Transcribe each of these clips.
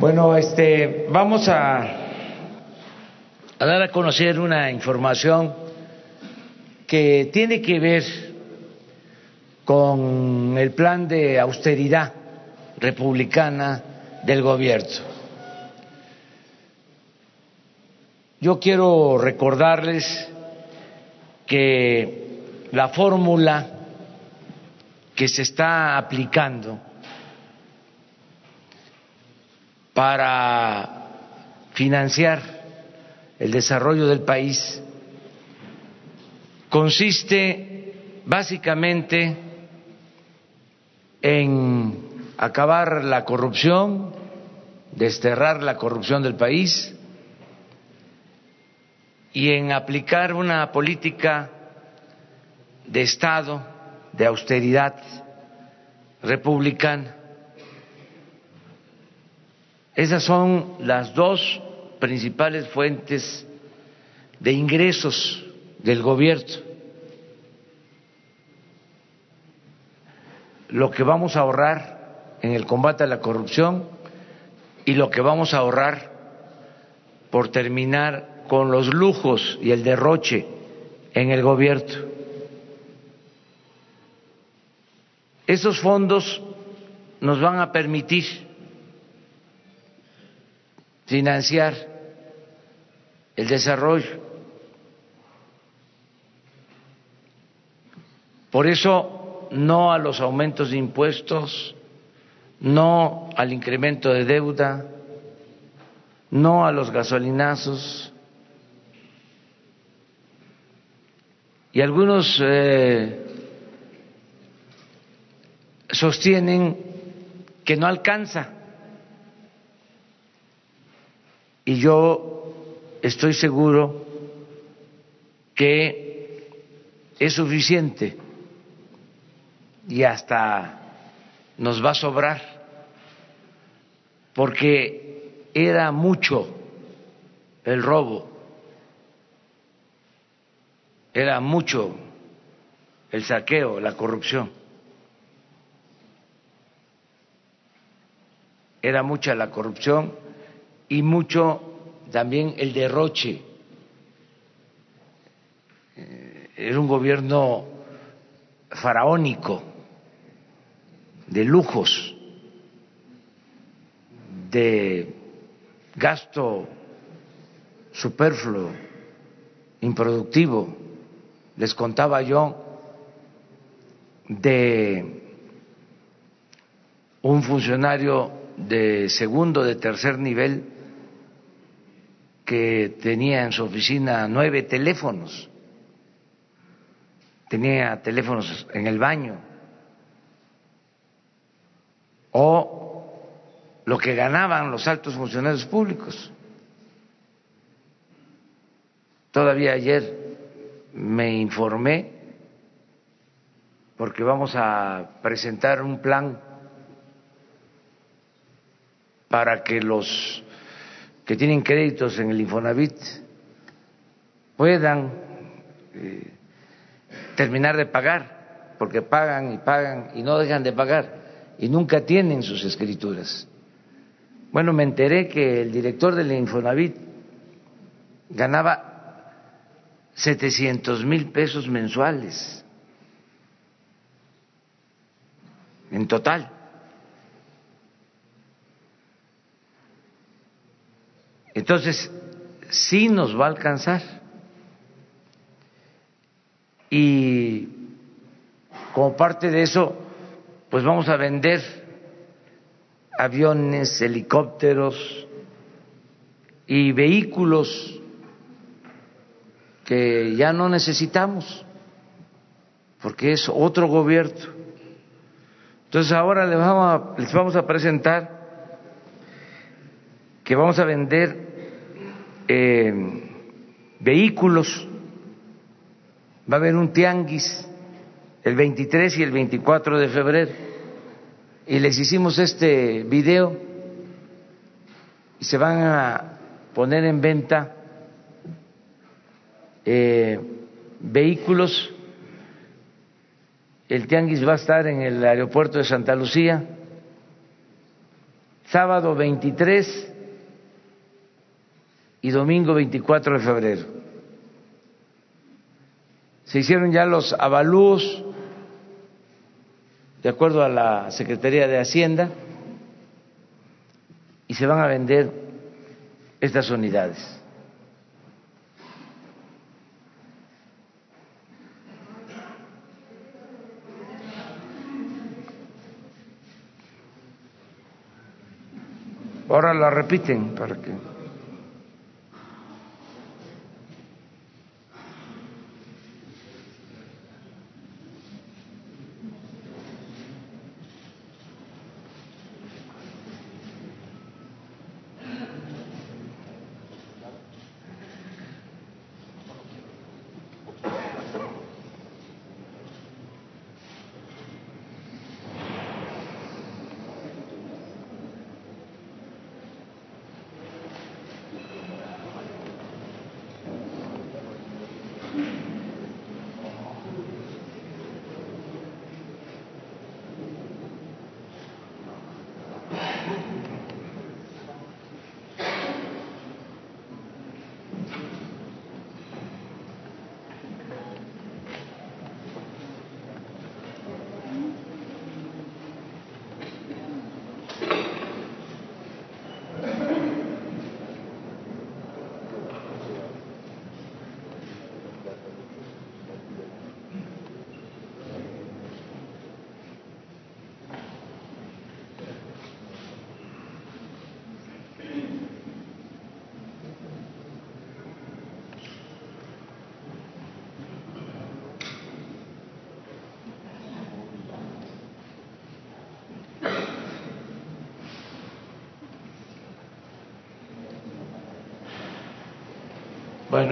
Bueno, este, vamos a, a dar a conocer una información que tiene que ver con el plan de austeridad republicana del gobierno. Yo quiero recordarles que la fórmula que se está aplicando para financiar el desarrollo del país consiste básicamente en acabar la corrupción, desterrar la corrupción del país y en aplicar una política de Estado, de austeridad republicana. Esas son las dos principales fuentes de ingresos del gobierno. Lo que vamos a ahorrar en el combate a la corrupción y lo que vamos a ahorrar por terminar con los lujos y el derroche en el gobierno. Esos fondos nos van a permitir financiar el desarrollo. Por eso, no a los aumentos de impuestos, no al incremento de deuda, no a los gasolinazos. Y algunos eh, sostienen que no alcanza. Y yo estoy seguro que es suficiente. Y hasta nos va a sobrar, porque era mucho el robo, era mucho el saqueo, la corrupción. era mucha la corrupción y mucho también el derroche. Eh, era un gobierno faraónico, de lujos, de gasto superfluo, improductivo. Les contaba yo de un funcionario de segundo, de tercer nivel, que tenía en su oficina nueve teléfonos, tenía teléfonos en el baño, o lo que ganaban los altos funcionarios públicos. Todavía ayer me informé porque vamos a presentar un plan para que los que tienen créditos en el Infonavit puedan eh, terminar de pagar, porque pagan y pagan y no dejan de pagar y nunca tienen sus escrituras. Bueno, me enteré que el director del Infonavit ganaba 700 mil pesos mensuales en total. Entonces, sí nos va a alcanzar. Y como parte de eso, pues vamos a vender aviones, helicópteros y vehículos que ya no necesitamos, porque es otro gobierno. Entonces ahora les vamos a, les vamos a presentar que vamos a vender eh, vehículos, va a haber un tianguis el 23 y el 24 de febrero y les hicimos este video y se van a poner en venta eh, vehículos. El tianguis va a estar en el aeropuerto de Santa Lucía sábado 23 y domingo 24 de febrero. Se hicieron ya los avalúos de acuerdo a la Secretaría de Hacienda y se van a vender estas unidades. Ahora la repiten para que.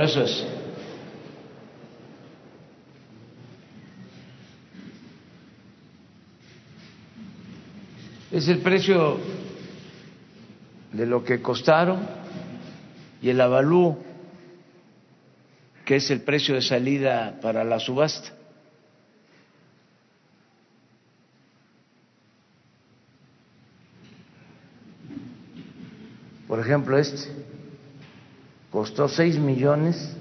Eso es. Es el precio de lo que costaron y el avalúo, que es el precio de salida para la subasta. Por ejemplo, este costó seis millones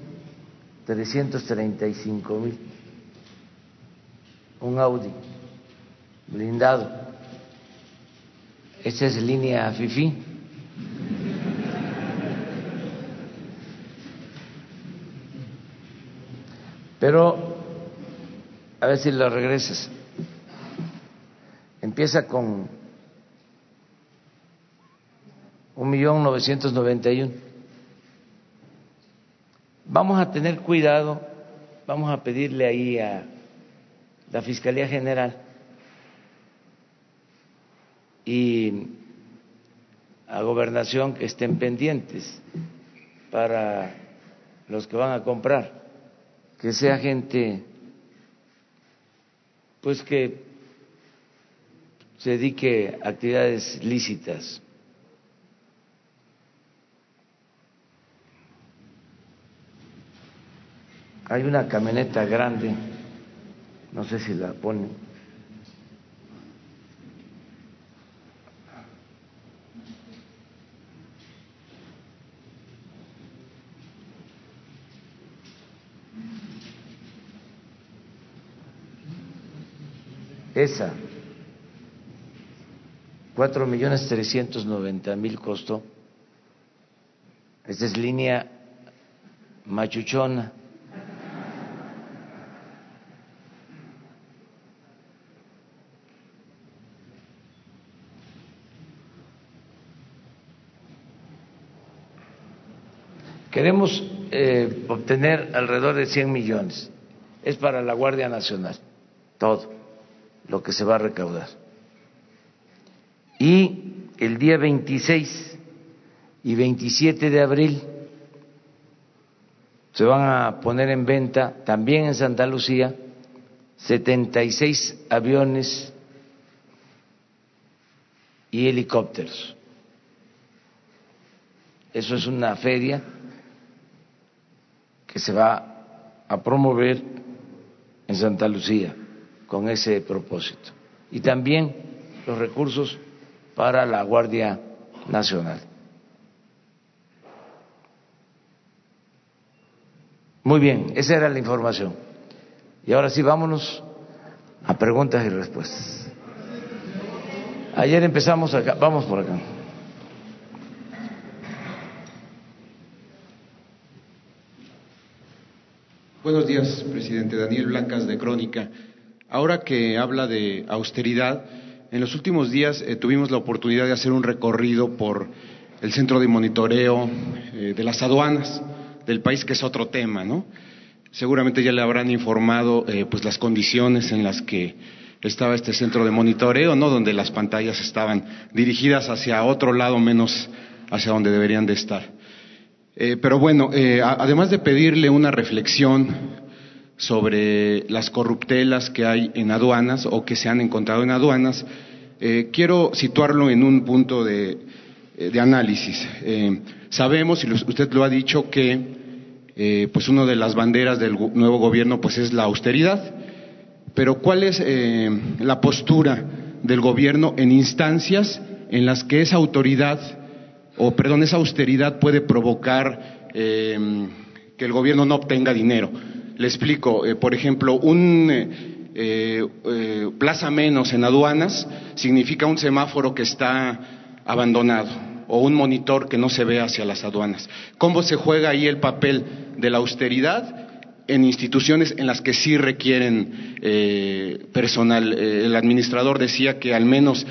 trescientos treinta y cinco mil. Un Audi blindado. Esta es línea FIFI. Pero, a ver si lo regresas. Empieza con un millón novecientos noventa y uno. Vamos a tener cuidado, vamos a pedirle ahí a la Fiscalía General y a Gobernación que estén pendientes para los que van a comprar, que sea gente pues que se dedique a actividades lícitas. Hay una camioneta grande, no sé si la ponen. Esa, cuatro millones trescientos noventa mil costó. Esta es línea machuchona. Queremos eh, obtener alrededor de 100 millones. Es para la Guardia Nacional, todo lo que se va a recaudar. Y el día 26 y 27 de abril se van a poner en venta también en Santa Lucía 76 aviones y helicópteros. Eso es una feria que se va a promover en Santa Lucía con ese propósito. Y también los recursos para la Guardia nacional. Muy bien, esa era la información. Y ahora sí, vámonos a preguntas y respuestas. Ayer empezamos acá, vamos por acá. Buenos días, presidente. Daniel Blancas de Crónica. Ahora que habla de austeridad, en los últimos días eh, tuvimos la oportunidad de hacer un recorrido por el centro de monitoreo eh, de las aduanas del país, que es otro tema, ¿no? Seguramente ya le habrán informado eh, pues las condiciones en las que estaba este centro de monitoreo, ¿no? Donde las pantallas estaban dirigidas hacia otro lado menos hacia donde deberían de estar. Pero bueno, además de pedirle una reflexión sobre las corruptelas que hay en aduanas o que se han encontrado en aduanas, eh, quiero situarlo en un punto de, eh, análisis. Eh, sabemos, y usted lo ha dicho, que pues una de las banderas del nuevo gobierno pues es la austeridad, pero ¿cuál es la postura del gobierno en instancias en las que esa autoridad, o perdón, esa austeridad puede provocar que el gobierno no obtenga dinero? Le explico, eh, por ejemplo, un eh, eh, plaza menos en aduanas significa un semáforo que está abandonado o un monitor que no se ve hacia las aduanas. ¿Cómo se juega ahí el papel de la austeridad? en instituciones en las que sí requieren personal. el administrador decía que al menos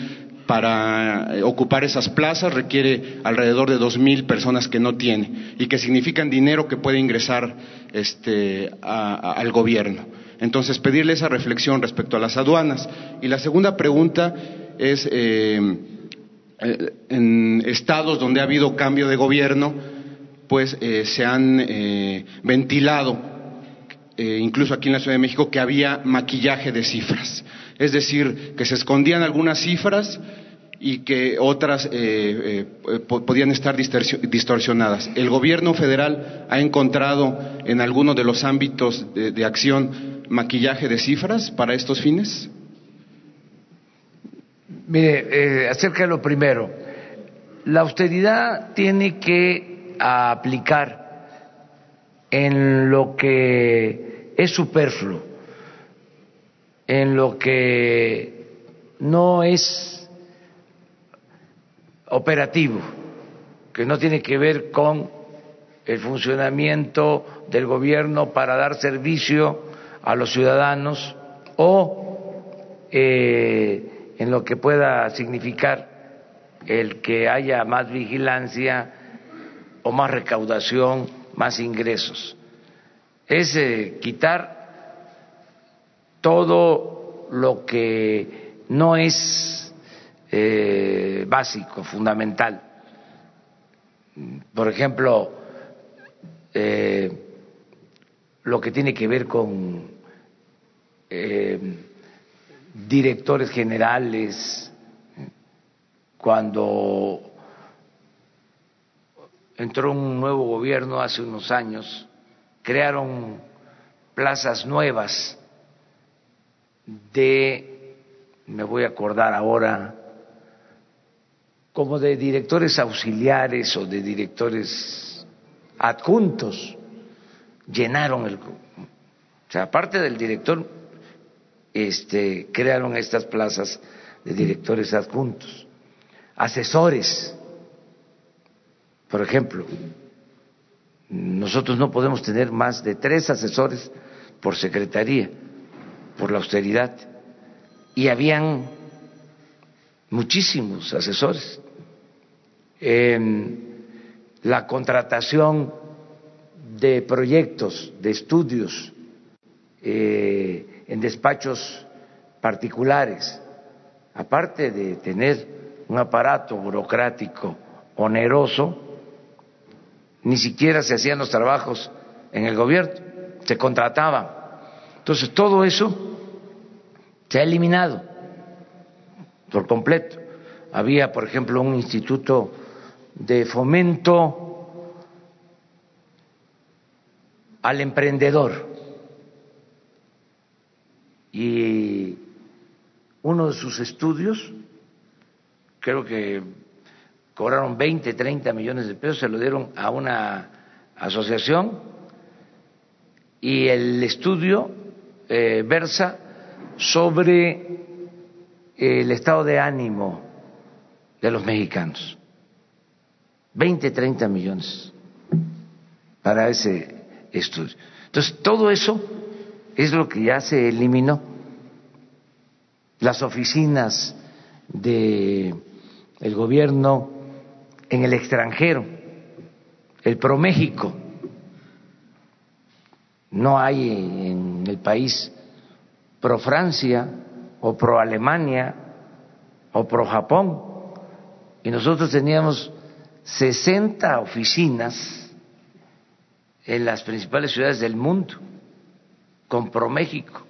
para ocupar esas plazas requiere alrededor de dos mil personas que no tiene y que significan dinero que puede ingresar este, al gobierno. Entonces, pedirle esa reflexión respecto a las aduanas. Y la segunda pregunta es, eh, eh, en estados donde ha habido cambio de gobierno, pues eh, se han ventilado, incluso aquí en la Ciudad de México, que había maquillaje de cifras. Es decir, que se escondían algunas cifras y que otras eh, eh, podían estar distorsionadas. ¿El gobierno federal ha encontrado en alguno de los ámbitos de, acción maquillaje de cifras para estos fines? Mire, eh, acerca de lo primero, la austeridad tiene que aplicar en lo que es superfluo, en lo que no es operativo, que no tiene que ver con el funcionamiento del gobierno para dar servicio a los ciudadanos o eh, en lo que pueda significar el que haya más vigilancia o más recaudación, más ingresos. Es eh, quitar todo lo que no es eh, básico, fundamental. Por ejemplo, eh, lo que tiene que ver con eh, directores generales, cuando entró un nuevo gobierno hace unos años, crearon plazas nuevas de, me voy a acordar ahora, como de directores auxiliares o de directores adjuntos, llenaron el... O sea, aparte del director, este, crearon estas plazas de directores adjuntos, asesores, por ejemplo, nosotros no podemos tener más de tres asesores por secretaría, por la austeridad, y habían muchísimos asesores la contratación de proyectos, de estudios eh, en despachos particulares, aparte de tener un aparato burocrático oneroso, ni siquiera se hacían los trabajos en el gobierno, se contrataban. Entonces, todo eso se ha eliminado por completo. Había, por ejemplo, un instituto de fomento al emprendedor. Y uno de sus estudios, creo que cobraron 20, 30 millones de pesos, se lo dieron a una asociación y el estudio eh, versa sobre el estado de ánimo de los mexicanos. 20, 30 millones para ese estudio. Entonces, todo eso es lo que ya se eliminó. Las oficinas del el gobierno en el extranjero, el ProMéxico, no hay en el país pro Francia o pro Alemania o pro Japón. Y nosotros teníamos 60 oficinas en las principales ciudades del mundo con ProMéxico.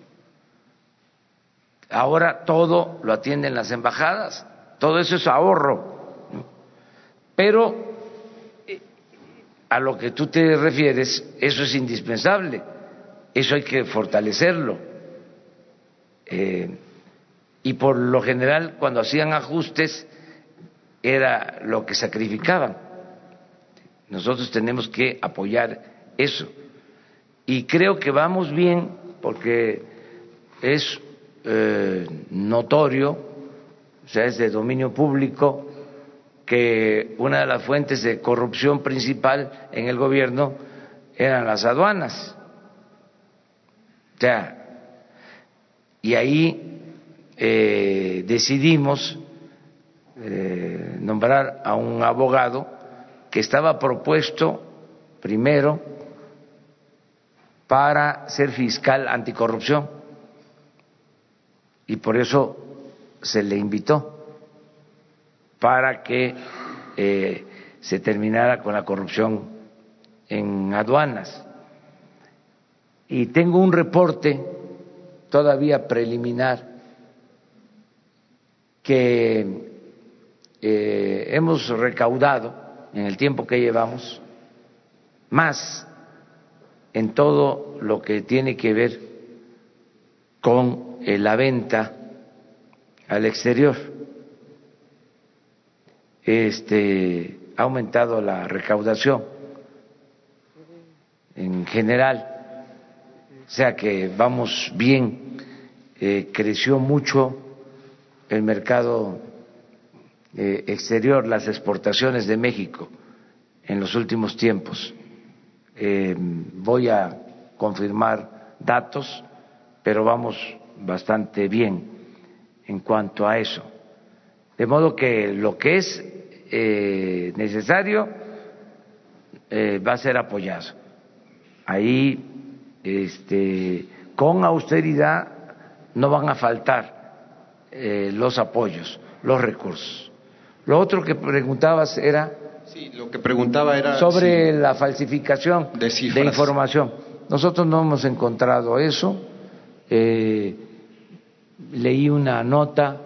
Ahora todo lo atienden las embajadas, todo eso es ahorro. Pero eh, a lo que tú te refieres, eso es indispensable, eso hay que fortalecerlo. Eh, y por lo general, cuando hacían ajustes, era lo que sacrificaban. Nosotros tenemos que apoyar eso. Y creo que vamos bien porque es eh, notorio, o sea, es de dominio público, que una de las fuentes de corrupción principal en el gobierno eran las aduanas. Sea, y ahí eh, decidimos eh, nombrar a un abogado que estaba propuesto primero para ser fiscal anticorrupción y por eso se le invitó para que eh, se terminara con la corrupción en aduanas. Y tengo un reporte todavía preliminar que eh, hemos recaudado en el tiempo que llevamos más en todo lo que tiene que ver con eh, la venta al exterior. Este, ha aumentado la recaudación en general, o sea que vamos bien, eh, creció mucho el mercado eh, exterior, las exportaciones de México en los últimos tiempos. Eh, voy a confirmar datos, pero vamos bastante bien en cuanto a eso. De modo que lo que es necesario va a ser apoyado. Ahí, este, con austeridad, no van a faltar eh, los apoyos, los recursos. Lo otro que preguntabas era. Sí, lo que preguntaba era. Sobre la falsificación de, de, información. Nosotros no hemos encontrado eso. leí una nota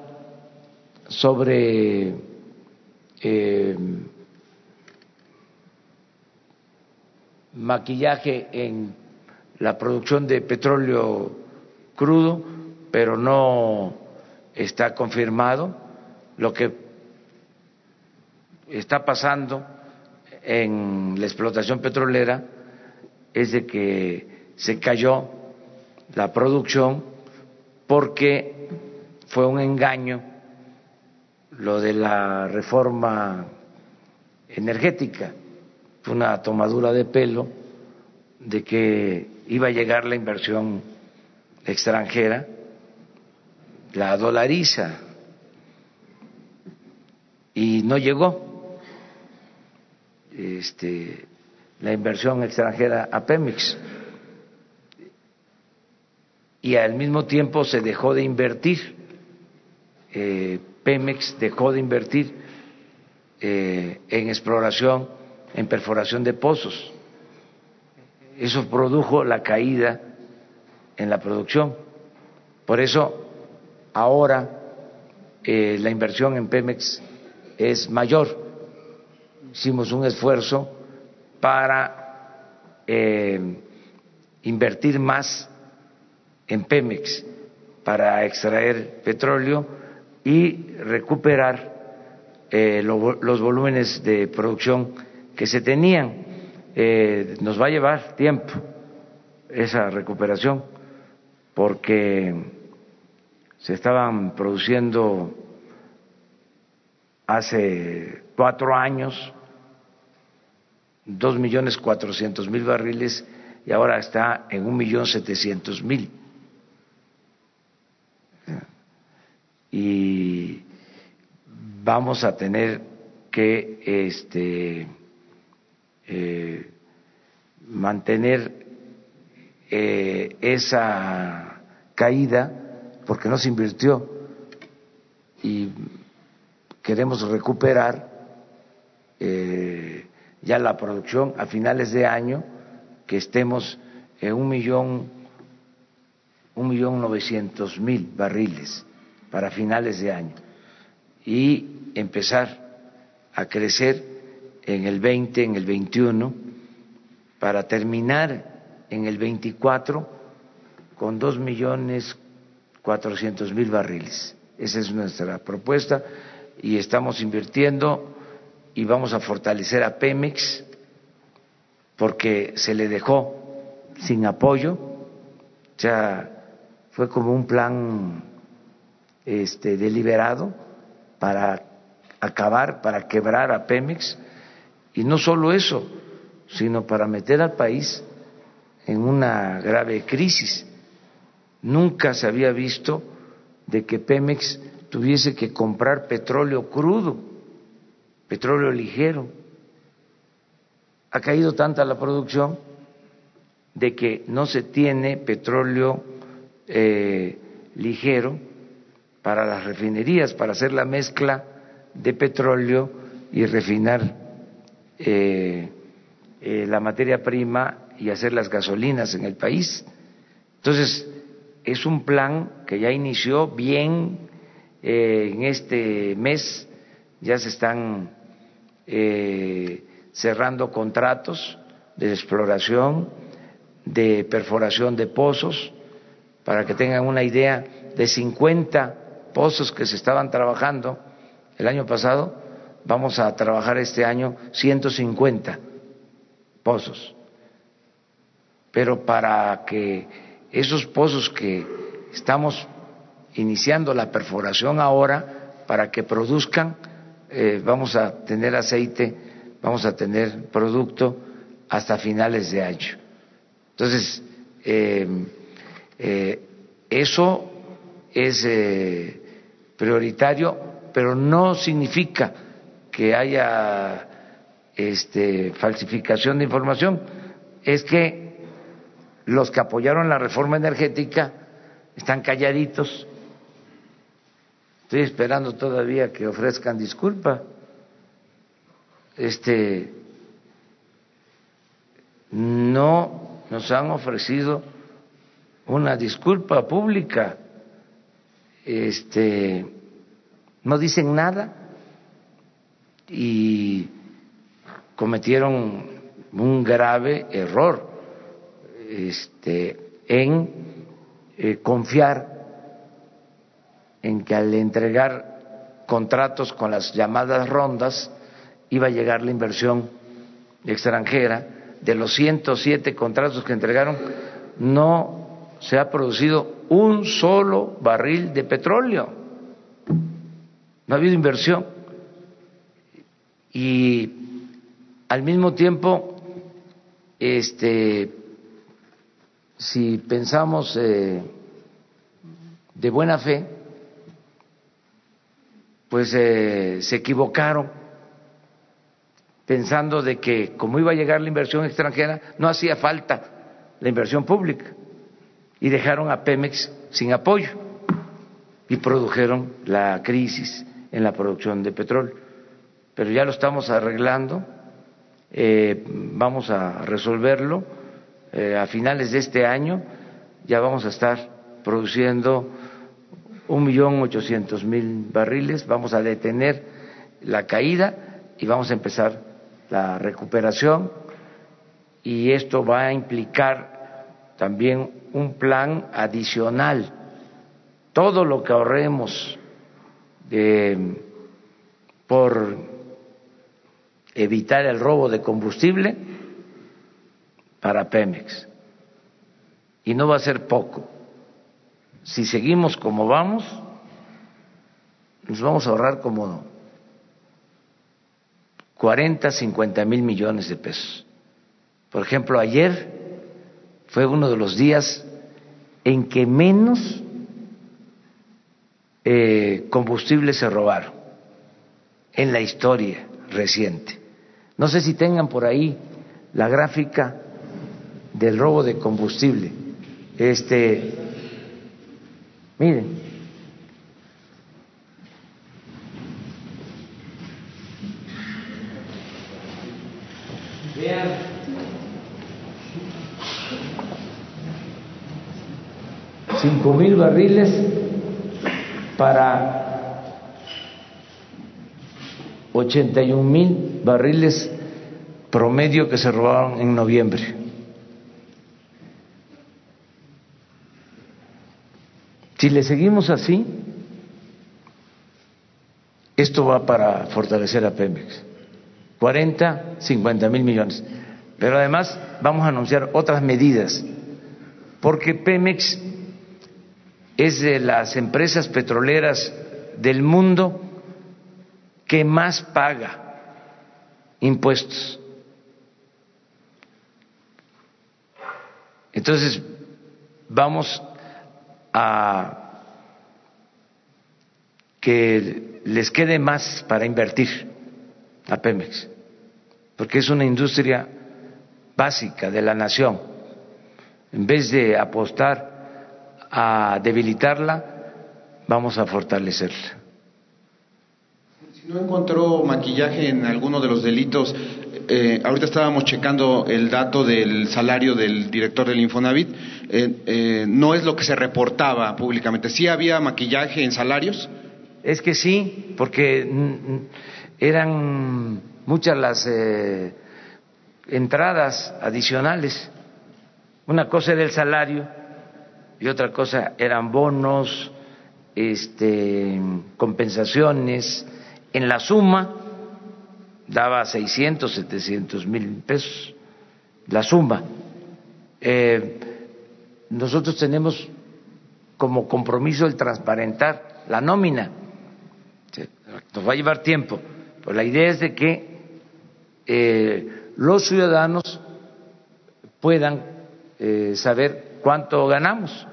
sobre eh, maquillaje en la producción de petróleo crudo, pero no está confirmado. Lo que está pasando en la explotación petrolera es de que se cayó la producción porque fue un engaño lo de la reforma energética. Fue una tomadura de pelo de que iba a llegar la inversión extranjera, la dolariza, y no llegó este, la inversión extranjera a Pemex. Y al mismo tiempo se dejó de invertir eh, Pemex dejó de invertir eh, en exploración, en perforación de pozos. Eso produjo la caída en la producción. Por eso ahora eh, la inversión en Pemex es mayor. Hicimos un esfuerzo para eh, invertir más en Pemex para extraer petróleo y recuperar eh, los volúmenes de producción que se tenían. Eh, nos va a llevar tiempo esa recuperación porque se estaban produciendo hace cuatro años dos millones cuatrocientos mil barriles y ahora está en un millón setecientos mil. Y vamos a tener que este, eh, mantener eh, esa caída porque no se invirtió y queremos recuperar eh, ya la producción a finales de año que estemos en un millón un millón novecientos mil barriles para finales de año y empezar a crecer en el 20, en el 21, para terminar en el 24 con dos millones cuatrocientos mil barriles. Esa es nuestra propuesta y estamos invirtiendo y vamos a fortalecer a Pemex porque se le dejó sin apoyo, o sea, fue como un plan este, deliberado para acabar, para quebrar a Pemex, y no solo eso, sino para meter al país en una grave crisis. Nunca se había visto de que Pemex tuviese que comprar petróleo crudo, petróleo ligero. Ha caído tanta la producción de que no se tiene petróleo eh, ligero para las refinerías, para hacer la mezcla de petróleo y refinar eh, eh, la materia prima y hacer las gasolinas en el país. Entonces, es un plan que ya inició bien eh, en este mes, ya se están cerrando contratos de exploración, de perforación de pozos, para que tengan una idea, de 50 pozos que se estaban trabajando el año pasado, vamos a trabajar este año 150 pozos. Pero para que esos pozos que estamos iniciando la perforación ahora, para que produzcan, eh, vamos a tener aceite, vamos a tener producto hasta finales de año. Entonces, eh, eh, eso es prioritario, pero no significa que haya este, falsificación de información. Es que los que apoyaron la reforma energética están calladitos. Estoy esperando todavía que ofrezcan disculpa. Este no nos han ofrecido una disculpa pública este, no dicen nada y cometieron un grave error este, en eh, confiar en que al entregar contratos con las llamadas rondas iba a llegar la inversión extranjera. De los 107 contratos que entregaron, no se ha producido un solo barril de petróleo. No ha habido inversión. Y al mismo tiempo, este, si pensamos eh, de buena fe, pues eh, se equivocaron pensando de que como iba a llegar la inversión extranjera, no hacía falta la inversión pública y dejaron a Pemex sin apoyo y produjeron la crisis en la producción de petróleo. Pero ya lo estamos arreglando, eh, vamos a resolverlo. Eh, a finales de este año ya vamos a estar produciendo un millón ochocientos mil barriles, vamos a detener la caída y vamos a empezar la recuperación y esto va a implicar también un plan adicional. Todo lo que ahorremos de por evitar el robo de combustible para Pemex. Y no va a ser poco. Si seguimos como vamos, nos vamos a ahorrar como 40, 50 mil millones de pesos. Por ejemplo, ayer fue uno de los días en que menos eh, combustible se robaron en la historia reciente. No sé si tengan por ahí la gráfica del robo de combustible. Este, miren. Cinco mil barriles para 81 mil barriles promedio que se robaron en noviembre. Si le seguimos así, esto va para fortalecer a Pemex. 40, 50 mil millones. Pero además vamos a anunciar otras medidas, porque Pemex es de las empresas petroleras del mundo que más paga impuestos. Entonces, vamos a que les quede más para invertir a Pemex, porque es una industria básica de la nación. En vez de apostar a debilitarla, vamos a fortalecerla. Si no encontró maquillaje en alguno de los delitos, eh, ahorita estábamos checando el dato del salario del director del Infonavit, eh, eh, no es lo que se reportaba públicamente. ¿Sí había maquillaje en salarios? Es que sí, porque eran muchas las entradas adicionales. Una cosa era el salario y otra cosa eran bonos, este, compensaciones. En la suma daba 600, 700 mil pesos, la suma. Eh, nosotros tenemos como compromiso el transparentar la nómina. Nos va a llevar tiempo, pero la idea es de que eh, los ciudadanos puedan eh, saber cuánto ganamos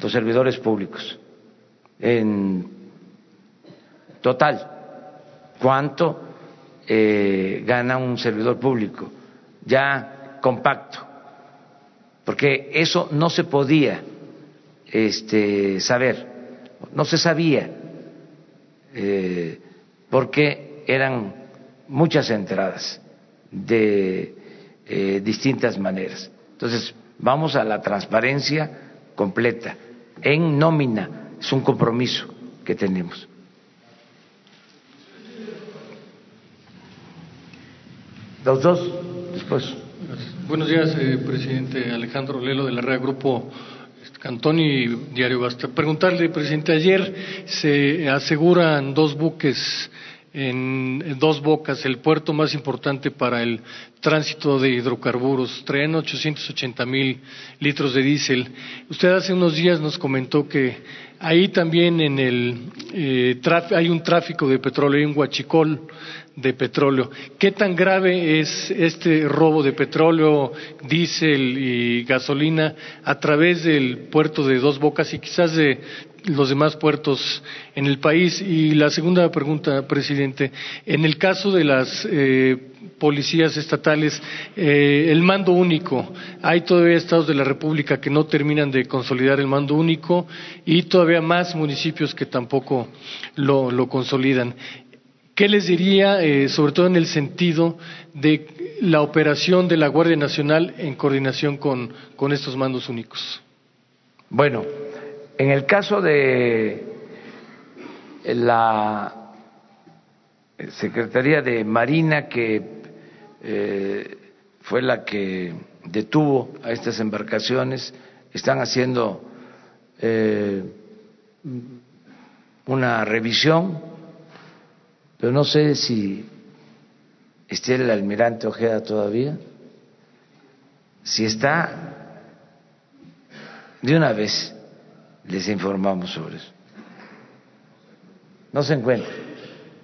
los servidores públicos en total cuánto eh, gana un servidor público ya compacto porque eso no se podía este, saber no se sabía eh, porque eran muchas entradas de eh, distintas maneras entonces vamos a la transparencia completa en nómina. Es un compromiso que tenemos. Los dos, después. Buenos días, eh, presidente Alejandro Lelo de la Red Grupo Cantón y Diario Basta. Preguntarle, presidente, ayer se aseguran dos buques en dos bocas, el puerto más importante para el tránsito de hidrocarburos. Traen 880 mil litros de diésel. Usted hace unos días nos comentó que ahí también en el, eh, hay un tráfico de petróleo, hay un huachicol de petróleo. ¿Qué tan grave es este robo de petróleo, diésel y gasolina a través del puerto de Dos Bocas y quizás de los demás puertos en el país. Y la segunda pregunta, presidente, en el caso de las eh, policías estatales, eh, el mando único, hay todavía estados de la República que no terminan de consolidar el mando único y todavía más municipios que tampoco lo, consolidan. ¿Qué les diría, eh, sobre todo en el sentido de la operación de la Guardia Nacional en coordinación con, con estos mandos únicos? Bueno, en el caso de la Secretaría de Marina, que eh, fue la que detuvo a estas embarcaciones, están haciendo eh, una revisión pero no sé si esté el almirante Ojeda todavía. Si está, de una vez les informamos sobre eso. No se encuentra.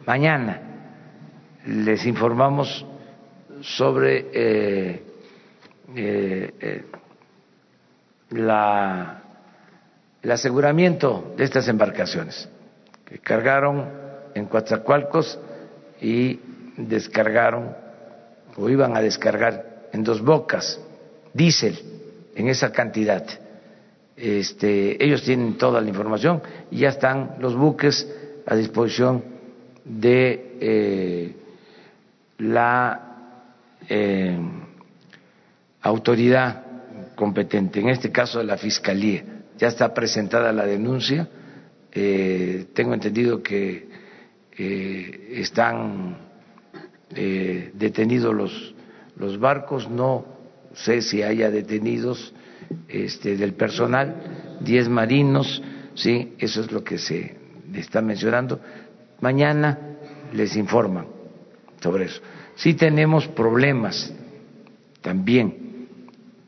Mañana les informamos sobre eh, eh, eh, el aseguramiento de estas embarcaciones que cargaron en Coatzacoalcos y descargaron o iban a descargar en dos bocas diésel en esa cantidad. Este, ellos tienen toda la información y ya están los buques a disposición de eh, la eh, autoridad competente, en este caso de la Fiscalía. Ya está presentada la denuncia. Eh, tengo entendido que están detenidos los, los barcos, no sé si haya detenidos este, del personal, diez marinos, sí, eso es lo que se está mencionando. Mañana les informan sobre eso. Sí tenemos problemas también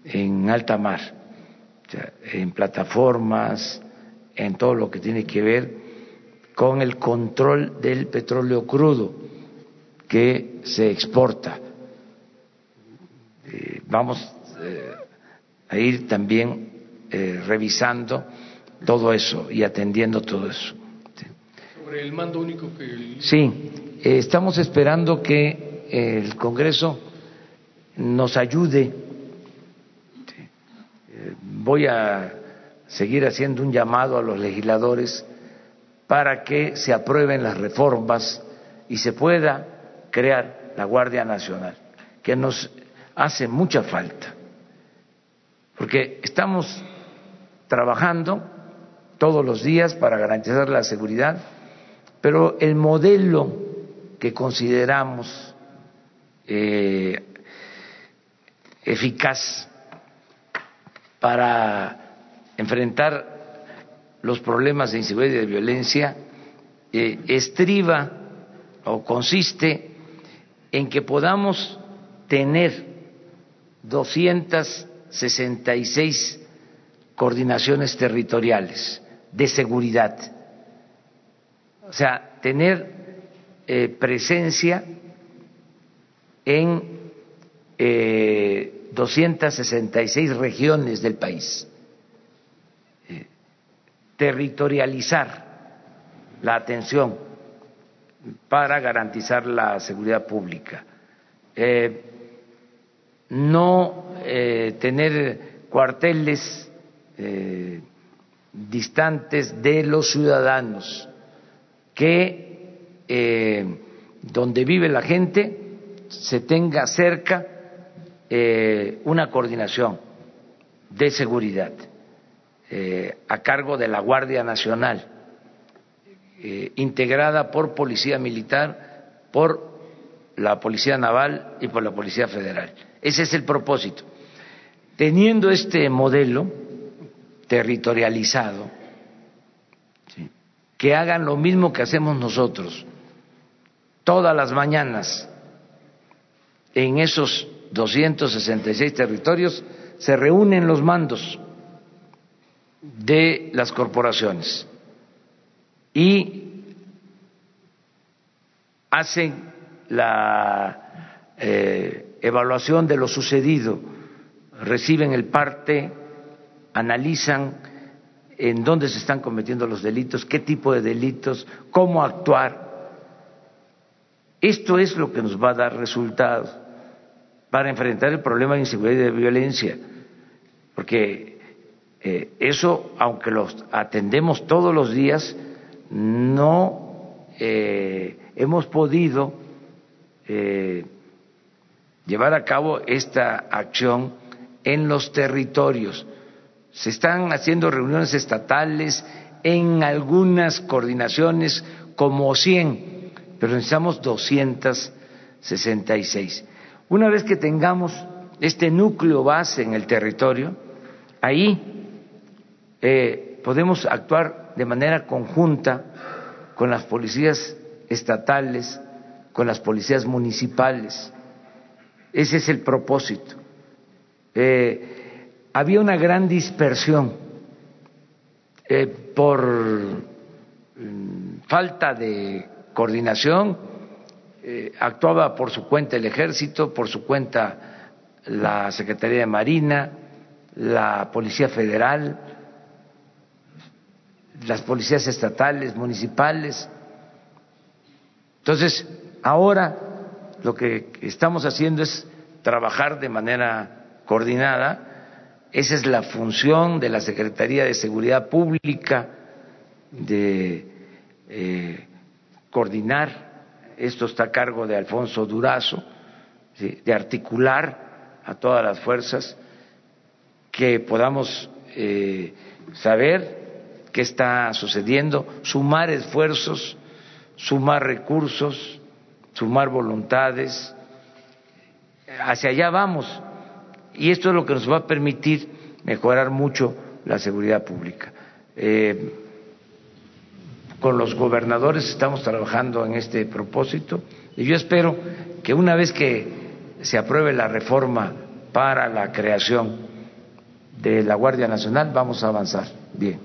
en alta mar, en plataformas, en todo lo que tiene que ver con el control del petróleo crudo que se exporta. Eh, vamos eh, a ir también eh, revisando todo eso y atendiendo todo eso. Sobre el mando único que... Sí, estamos esperando que el Congreso nos ayude. Voy a seguir haciendo un llamado a los legisladores para que se aprueben las reformas y se pueda crear la Guardia Nacional, que nos hace mucha falta porque estamos trabajando todos los días para garantizar la seguridad, pero el modelo que consideramos eh, eficaz para enfrentar los problemas de inseguridad y de violencia eh, estriba o consiste en que podamos tener 200 66 coordinaciones territoriales de seguridad. O sea, tener eh, presencia en eh, 266 regiones del país, eh, territorializar la atención para garantizar la seguridad pública. Eh, no eh, tener cuarteles eh, distantes de los ciudadanos, que eh, donde vive la gente se tenga cerca una coordinación de seguridad a cargo de la Guardia Nacional, integrada por Policía Militar, por la Policía Naval y por la Policía Federal. Ese es el propósito. Teniendo este modelo territorializado, que hagan lo mismo que hacemos nosotros todas las mañanas en esos 266 territorios, se reúnen los mandos de las corporaciones y hacen la eh, evaluación de lo sucedido, reciben el parte, analizan en dónde se están cometiendo los delitos, qué tipo de delitos, cómo actuar. Esto es lo que nos va a dar resultados para enfrentar el problema de inseguridad y de violencia, porque eh, eso, aunque los atendemos todos los días, no eh, hemos podido eh, llevar a cabo esta acción en los territorios. Se están haciendo reuniones estatales en algunas coordinaciones como 100, pero necesitamos 266. Una vez que tengamos este núcleo base en el territorio, ahí eh, podemos actuar de manera conjunta con las policías estatales, con las policías municipales. Ese es el propósito. Eh, había una gran dispersión eh, por mm, falta de coordinación, eh, actuaba por su cuenta el ejército, por su cuenta la Secretaría de Marina, la Policía Federal, las policías estatales, municipales. Entonces, ahora lo que estamos haciendo es trabajar de manera coordinada. Esa es la función de la Secretaría de Seguridad Pública, de eh, coordinar. Esto está a cargo de Alfonso Durazo, de articular a todas las fuerzas que podamos eh, saber qué está sucediendo, sumar esfuerzos, sumar recursos, sumar voluntades. Hacia allá vamos. Y esto es lo que nos va a permitir mejorar mucho la seguridad pública. Eh, con los gobernadores estamos trabajando en este propósito y yo espero que una vez que se apruebe la reforma para la creación de la Guardia Nacional vamos a avanzar. Bien.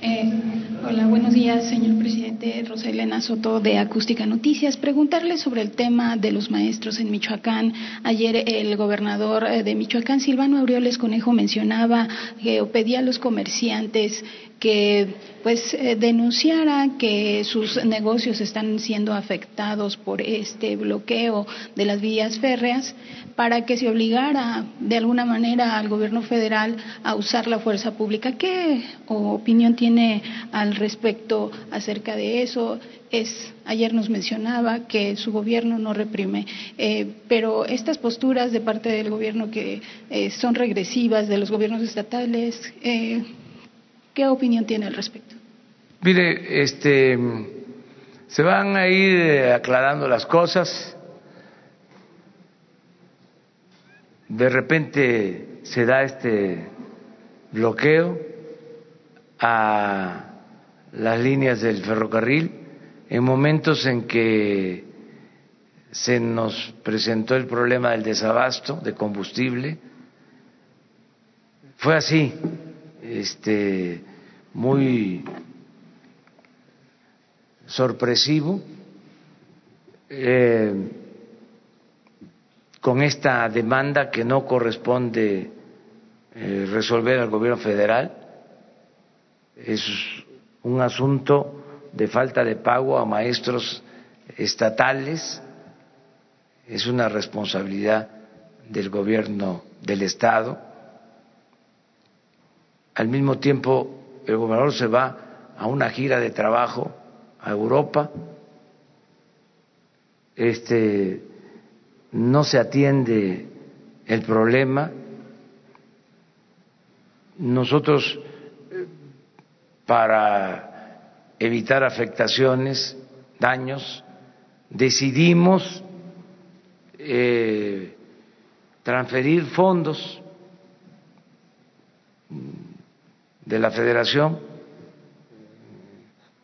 Eh, hola, buenos días, señor presidente. Rosa Elena Soto de Acústica Noticias. Preguntarle sobre el tema de los maestros en Michoacán. Ayer el gobernador eh, de Michoacán, Silvano Aureoles Conejo, mencionaba que pedía a los comerciantes que pues eh, denunciara que sus negocios están siendo afectados por este bloqueo de las vías férreas para que se obligara de alguna manera al gobierno federal a usar la fuerza pública. ¿Qué opinión tiene al respecto acerca de eso? Es, ayer nos mencionaba que su gobierno no reprime, eh, pero estas posturas de parte del gobierno que eh, son regresivas de los gobiernos estatales, eh, ¿Qué opinión tiene al respecto? Mire, este, se van a ir eh, aclarando las cosas. De repente se da este bloqueo a las líneas del ferrocarril en momentos en que se nos presentó el problema del desabasto de combustible. Fue así este, muy sorpresivo eh, con esta demanda que no corresponde eh, resolver al gobierno federal. Es un asunto de falta de pago a maestros estatales, es una responsabilidad del gobierno del Estado al mismo tiempo, el gobernador se va a una gira de trabajo a Europa. Este, no se atiende el problema. Nosotros, para evitar afectaciones, daños, decidimos eh, transferir fondos de la federación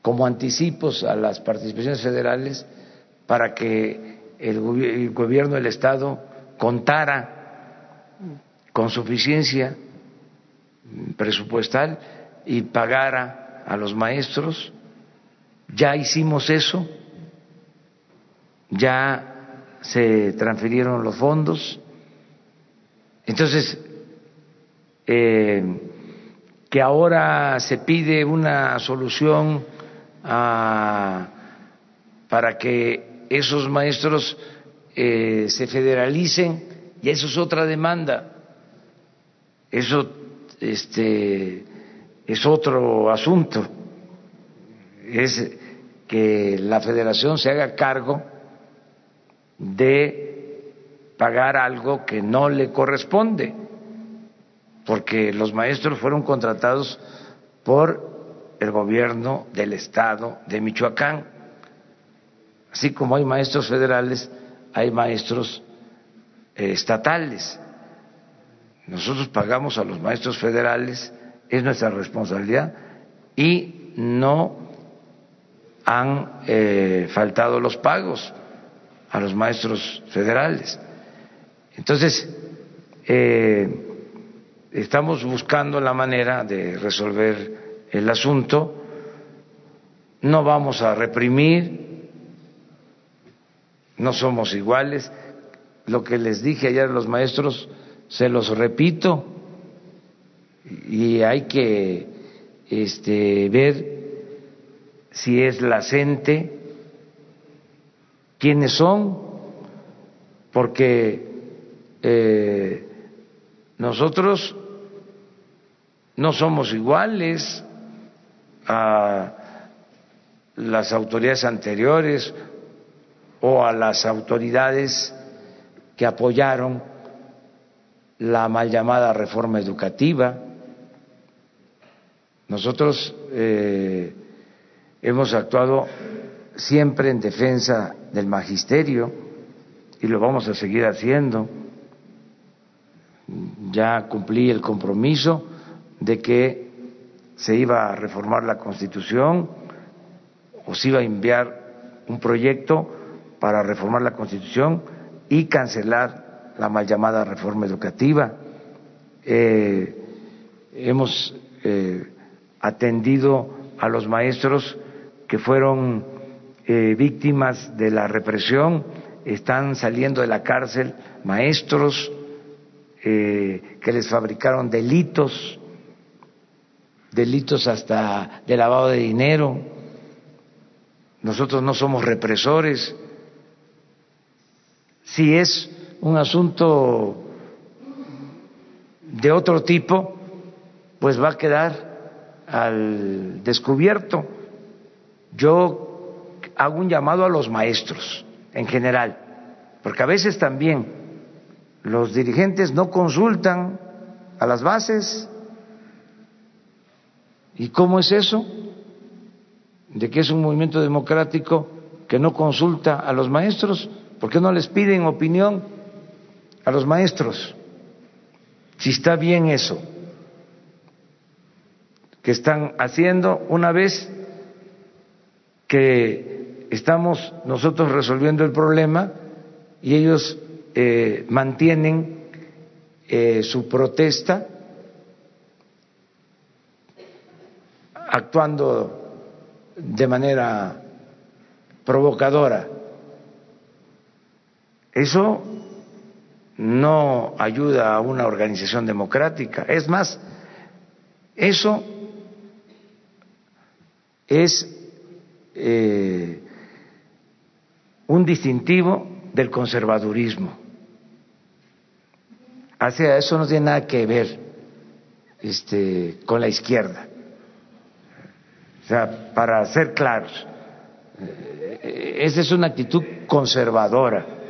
como anticipos a las participaciones federales para que el, gobierno del Estado contara con suficiencia presupuestal y pagara a los maestros. Ya hicimos eso, ya se transfirieron los fondos. Entonces, eh, que ahora se pide una solución para que esos maestros eh, se federalicen y eso es otra demanda. Eso este, es otro asunto. Es que la federación se haga cargo de pagar algo que no le corresponde porque los maestros fueron contratados por el gobierno del estado de Michoacán. Así como hay maestros federales, hay maestros eh, estatales. Nosotros pagamos a los maestros federales, es nuestra responsabilidad, y no han eh, faltado los pagos a los maestros federales. Entonces, eh, estamos buscando la manera de resolver el asunto. No vamos a reprimir, no somos iguales. Lo que les dije ayer a los maestros, se los repito, y hay que este, ver si es la gente, quiénes son, porque eh, nosotros no somos iguales a las autoridades anteriores o a las autoridades que apoyaron la mal llamada reforma educativa. Nosotros eh, hemos actuado siempre en defensa del magisterio y lo vamos a seguir haciendo. Ya cumplí el compromiso de que se iba a reformar la Constitución o se iba a enviar un proyecto para reformar la Constitución y cancelar la mal llamada reforma educativa. Eh, hemos eh, atendido a los maestros que fueron eh, víctimas de la represión, están saliendo de la cárcel maestros que les fabricaron delitos delitos hasta de lavado de dinero. Nosotros no somos represores. Si es un asunto de otro tipo, pues va a quedar al descubierto. Yo hago un llamado a los maestros en general, porque a veces también los dirigentes no consultan a las bases ¿Y cómo es eso? De que es un movimiento democrático que no consulta a los maestros. ¿Por qué no les piden opinión a los maestros? Si está bien eso que están haciendo una vez que estamos nosotros resolviendo el problema y ellos eh, mantienen eh, su protesta actuando de manera provocadora. Eso no ayuda a una organización democrática. Es más, eso es eh, un distintivo del conservadurismo. Hacia eso no tiene nada que ver este, con la izquierda. Para ser claros, eh, esa es una actitud conservadora.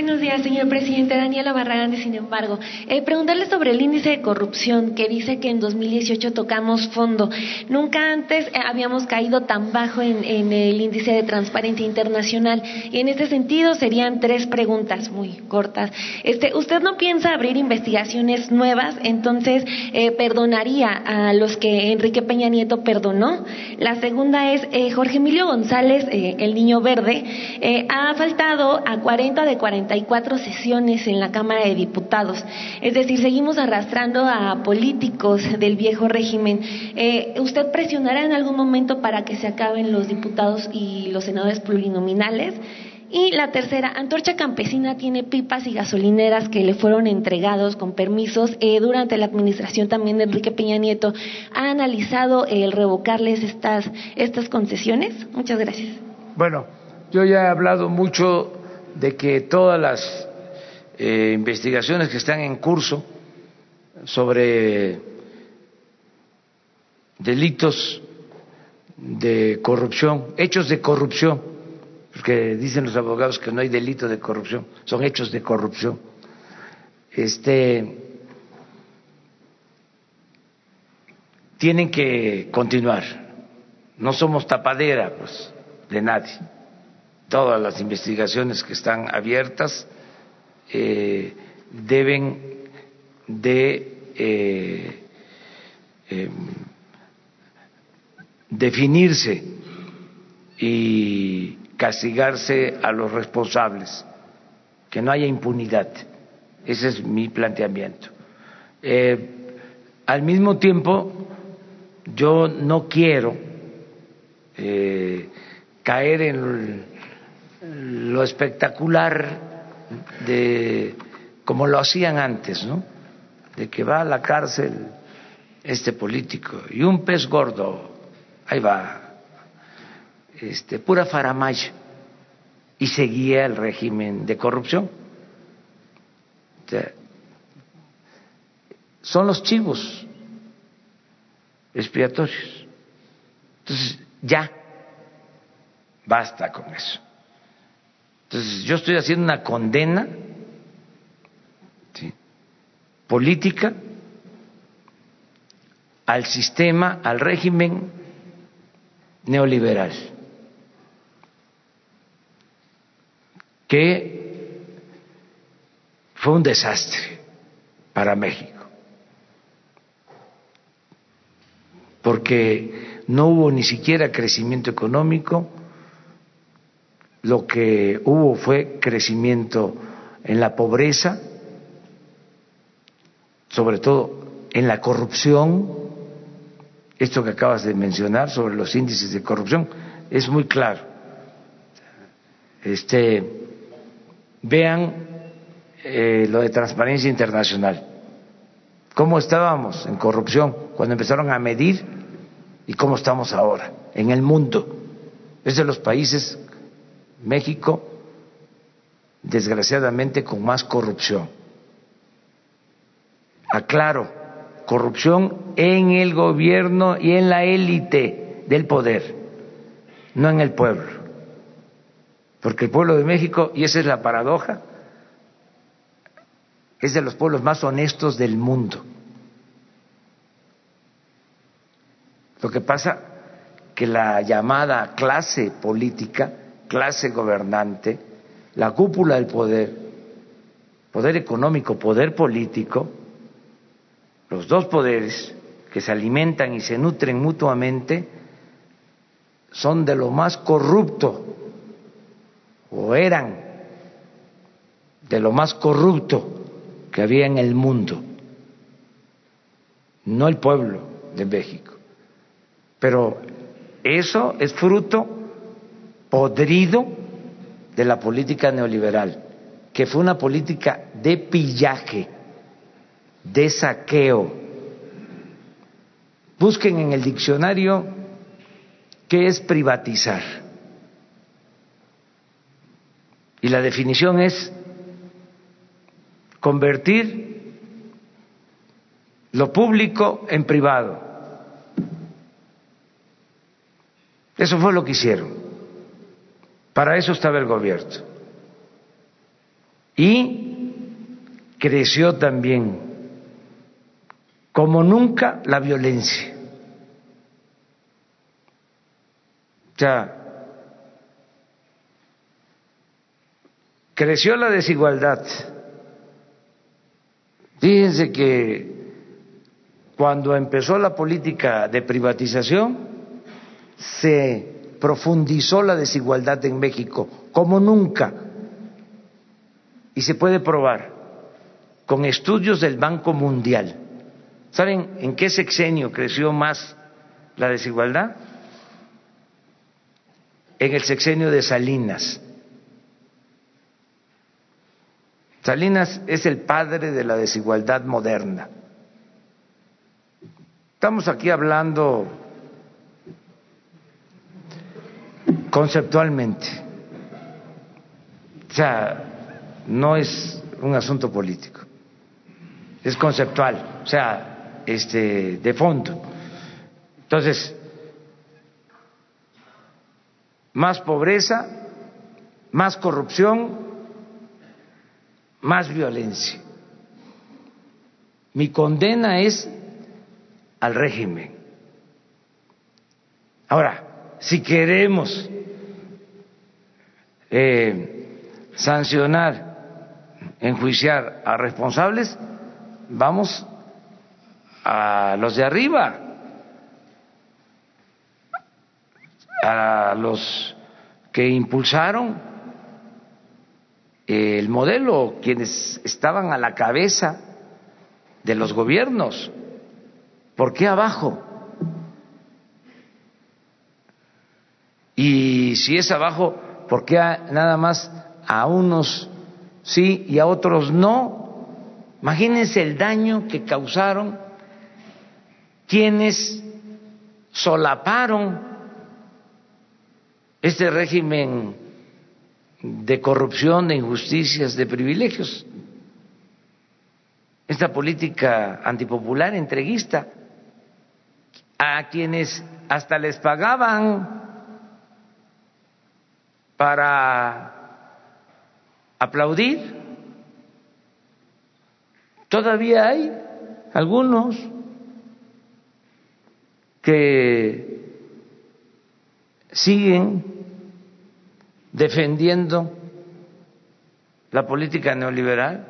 Buenos días, señor presidente. Daniela Barragán, sin embargo. Eh, preguntarle sobre el índice de corrupción, que dice que en 2018 tocamos fondo. Nunca antes eh, habíamos caído tan bajo en, el índice de transparencia internacional. Y en este sentido serían tres preguntas muy cortas. Este, ¿Usted no piensa abrir investigaciones nuevas? Entonces, eh, ¿perdonaría a los que Enrique Peña Nieto perdonó? La segunda es, eh, Jorge Emilio González, el niño verde, ha faltado a 40 de 40 cuatro sesiones en la Cámara de Diputados. Es decir, seguimos arrastrando a políticos del viejo régimen. Eh, ¿Usted presionará en algún momento para que se acaben los diputados y los senadores plurinominales? Y la tercera, Antorcha Campesina tiene pipas y gasolineras que le fueron entregados con permisos eh, durante la administración también de Enrique Peña Nieto. ¿Ha analizado el revocarles estas, estas concesiones? Muchas gracias. Bueno, yo ya he hablado mucho de que todas las eh, investigaciones que están en curso sobre delitos de corrupción, hechos de corrupción, porque dicen los abogados que no hay delito de corrupción, son hechos de corrupción. Este tienen que continuar. No somos tapadera pues, de nadie todas las investigaciones que están abiertas eh, deben de eh, em, definirse y castigarse a los responsables, que no haya impunidad. Ese es mi planteamiento. Eh, al mismo tiempo, yo no quiero caer en lo espectacular de como lo hacían antes, ¿no? De que va a la cárcel este político y un pez gordo, ahí va, este, pura faramaya, y seguía el régimen de corrupción. son los chivos expiatorios. Entonces, ya, basta con eso. Entonces, yo estoy haciendo una condena política al sistema, al régimen neoliberal, que fue un desastre para México. porque no hubo ni siquiera crecimiento económico, lo que hubo fue crecimiento en la pobreza, sobre todo en la corrupción, esto que acabas de mencionar sobre los índices de corrupción es muy claro. Este, vean eh, lo de transparencia internacional. ¿Cómo estábamos en corrupción cuando empezaron a medir y cómo estamos ahora en el mundo? Es de los países, México, desgraciadamente, con más corrupción. Aclaro, corrupción en el gobierno y en la élite del poder, no en el pueblo. Porque el pueblo de México, y esa es la paradoja, es de los pueblos más honestos del mundo. Lo que pasa que la llamada clase política, clase gobernante, la cúpula del poder, poder económico, poder político, los dos poderes que se alimentan y se nutren mutuamente, son de lo más corrupto, o eran de lo más corrupto que había en el mundo, no el pueblo de México. Pero eso es fruto podrido de la política neoliberal, que fue una política de pillaje, de saqueo. Busquen en el diccionario qué es privatizar. Y la definición es convertir lo público en privado. Eso fue lo que hicieron. Para eso estaba el gobierno. Y creció también, como nunca, la violencia. O sea, creció la desigualdad Fíjense que cuando empezó la política de privatización, se profundizó la desigualdad en México como nunca. Y se puede probar con estudios del Banco Mundial. ¿Saben en qué sexenio creció más la desigualdad? En el sexenio de Salinas. Salinas es el padre de la desigualdad moderna. Estamos aquí hablando conceptualmente. O sea, no es un asunto político, es conceptual, o sea, este, de fondo. Entonces, más pobreza, más corrupción, más violencia. Mi condena es al régimen. Ahora, si queremos eh, sancionar enjuiciar a responsables, vamos a los de arriba, a los que impulsaron el modelo, quienes estaban a la cabeza de los gobiernos. ¿Por qué abajo? Y si es abajo, ¿por qué nada más a unos sí y a otros no? Imagínense el daño que causaron quienes solaparon este régimen de corrupción, de injusticias, de privilegios. Esta política antipopular, entreguista, a quienes hasta les pagaban para aplaudir. Todavía hay algunos que siguen defendiendo la política neoliberal.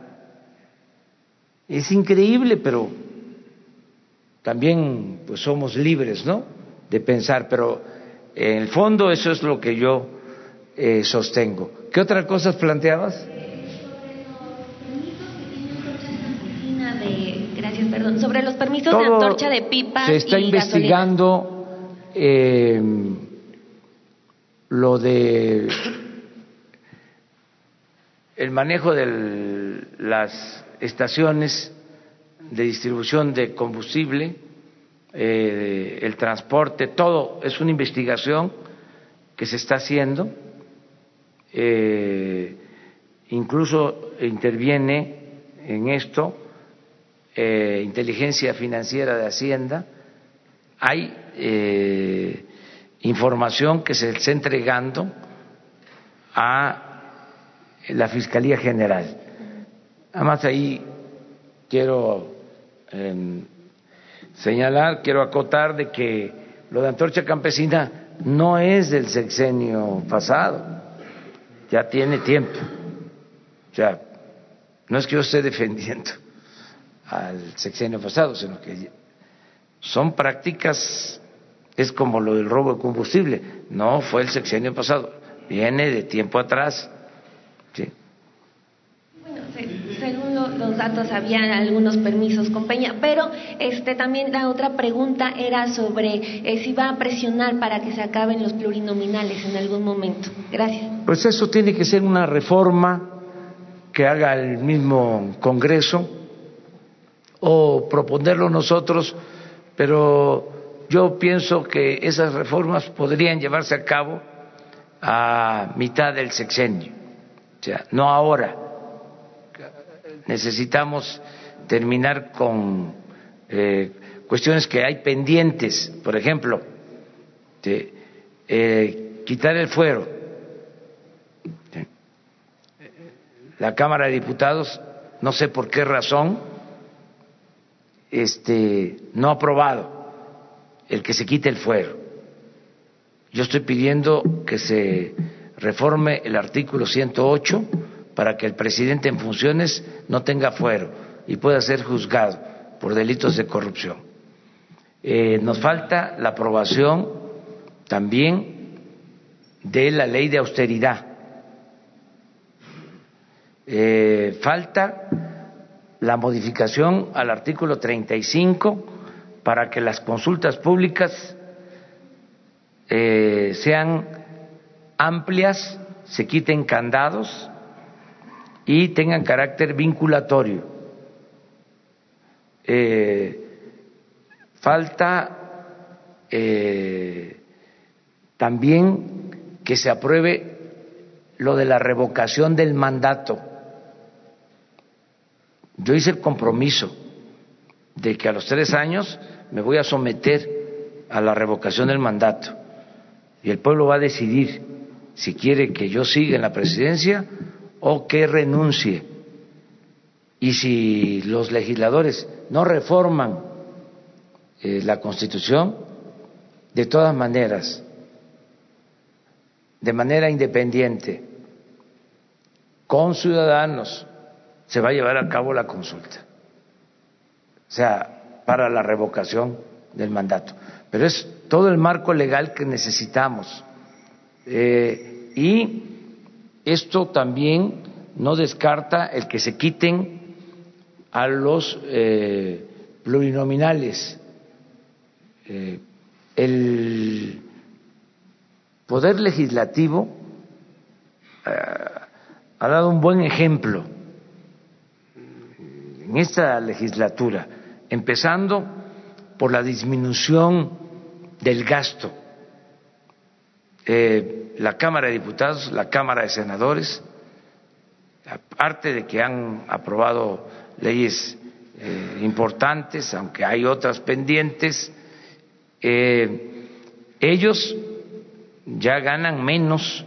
Es increíble, pero también pues somos libres, ¿no? De pensar, pero en el fondo eso es lo que yo eh, sostengo. ¿Qué otras cosas planteabas? Gracias, perdón. Sobre los permisos de antorcha de pipa. Se está investigando eh, lo de el manejo de las estaciones de distribución de combustible, eh, el transporte, todo es una investigación que se está haciendo eh, incluso interviene en esto eh, inteligencia financiera de Hacienda, hay eh, información que se está entregando a la Fiscalía General. Además ahí quiero em, señalar, quiero acotar de que lo de Antorcha Campesina no es del sexenio pasado ya tiene tiempo. O sea, no es que yo esté defendiendo al sexenio pasado, sino que son prácticas, es como lo del robo de combustible, no fue el sexenio pasado, viene de tiempo atrás. ¿sí? según los datos había algunos permisos con Peña, pero este también la otra pregunta era sobre eh, si va a presionar para que se acaben los plurinominales en algún momento. Gracias. Pues eso tiene que ser una reforma que haga el mismo Congreso o proponerlo nosotros, pero yo pienso que esas reformas podrían llevarse a cabo a mitad del sexenio, o sea, no ahora necesitamos terminar con eh, cuestiones que hay pendientes, por ejemplo, eh, quitar el fuero. La Cámara de Diputados, no sé por qué razón, este, no ha aprobado el que se quite el fuero. Yo estoy pidiendo que se reforme el artículo 108 para que el presidente en funciones no tenga fuero y pueda ser juzgado por delitos de corrupción. Eh, nos falta la aprobación también de la ley de austeridad. Eh, falta la modificación al artículo 35 para que las consultas públicas eh, sean amplias, se quiten candados y tengan carácter vinculatorio. Eh, falta eh, también que se apruebe lo de la revocación del mandato. Yo hice el compromiso de que a los tres años me voy a someter a la revocación del mandato y el pueblo va a decidir si quiere que yo siga en la presidencia o que renuncie. Y si los legisladores no reforman eh, la Constitución, de todas maneras, de manera independiente, con ciudadanos, se va a llevar a cabo la consulta. O sea, para la revocación del mandato. Pero es todo el marco legal que necesitamos. Eh, y esto también no descarta el que se quiten a los eh, plurinominales. Eh, el poder legislativo eh, ha dado un buen ejemplo en esta legislatura, empezando por la disminución del gasto. Eh, la Cámara de Diputados, la Cámara de Senadores, aparte de que han aprobado leyes eh, importantes, aunque hay otras pendientes, eh, ellos ya ganan menos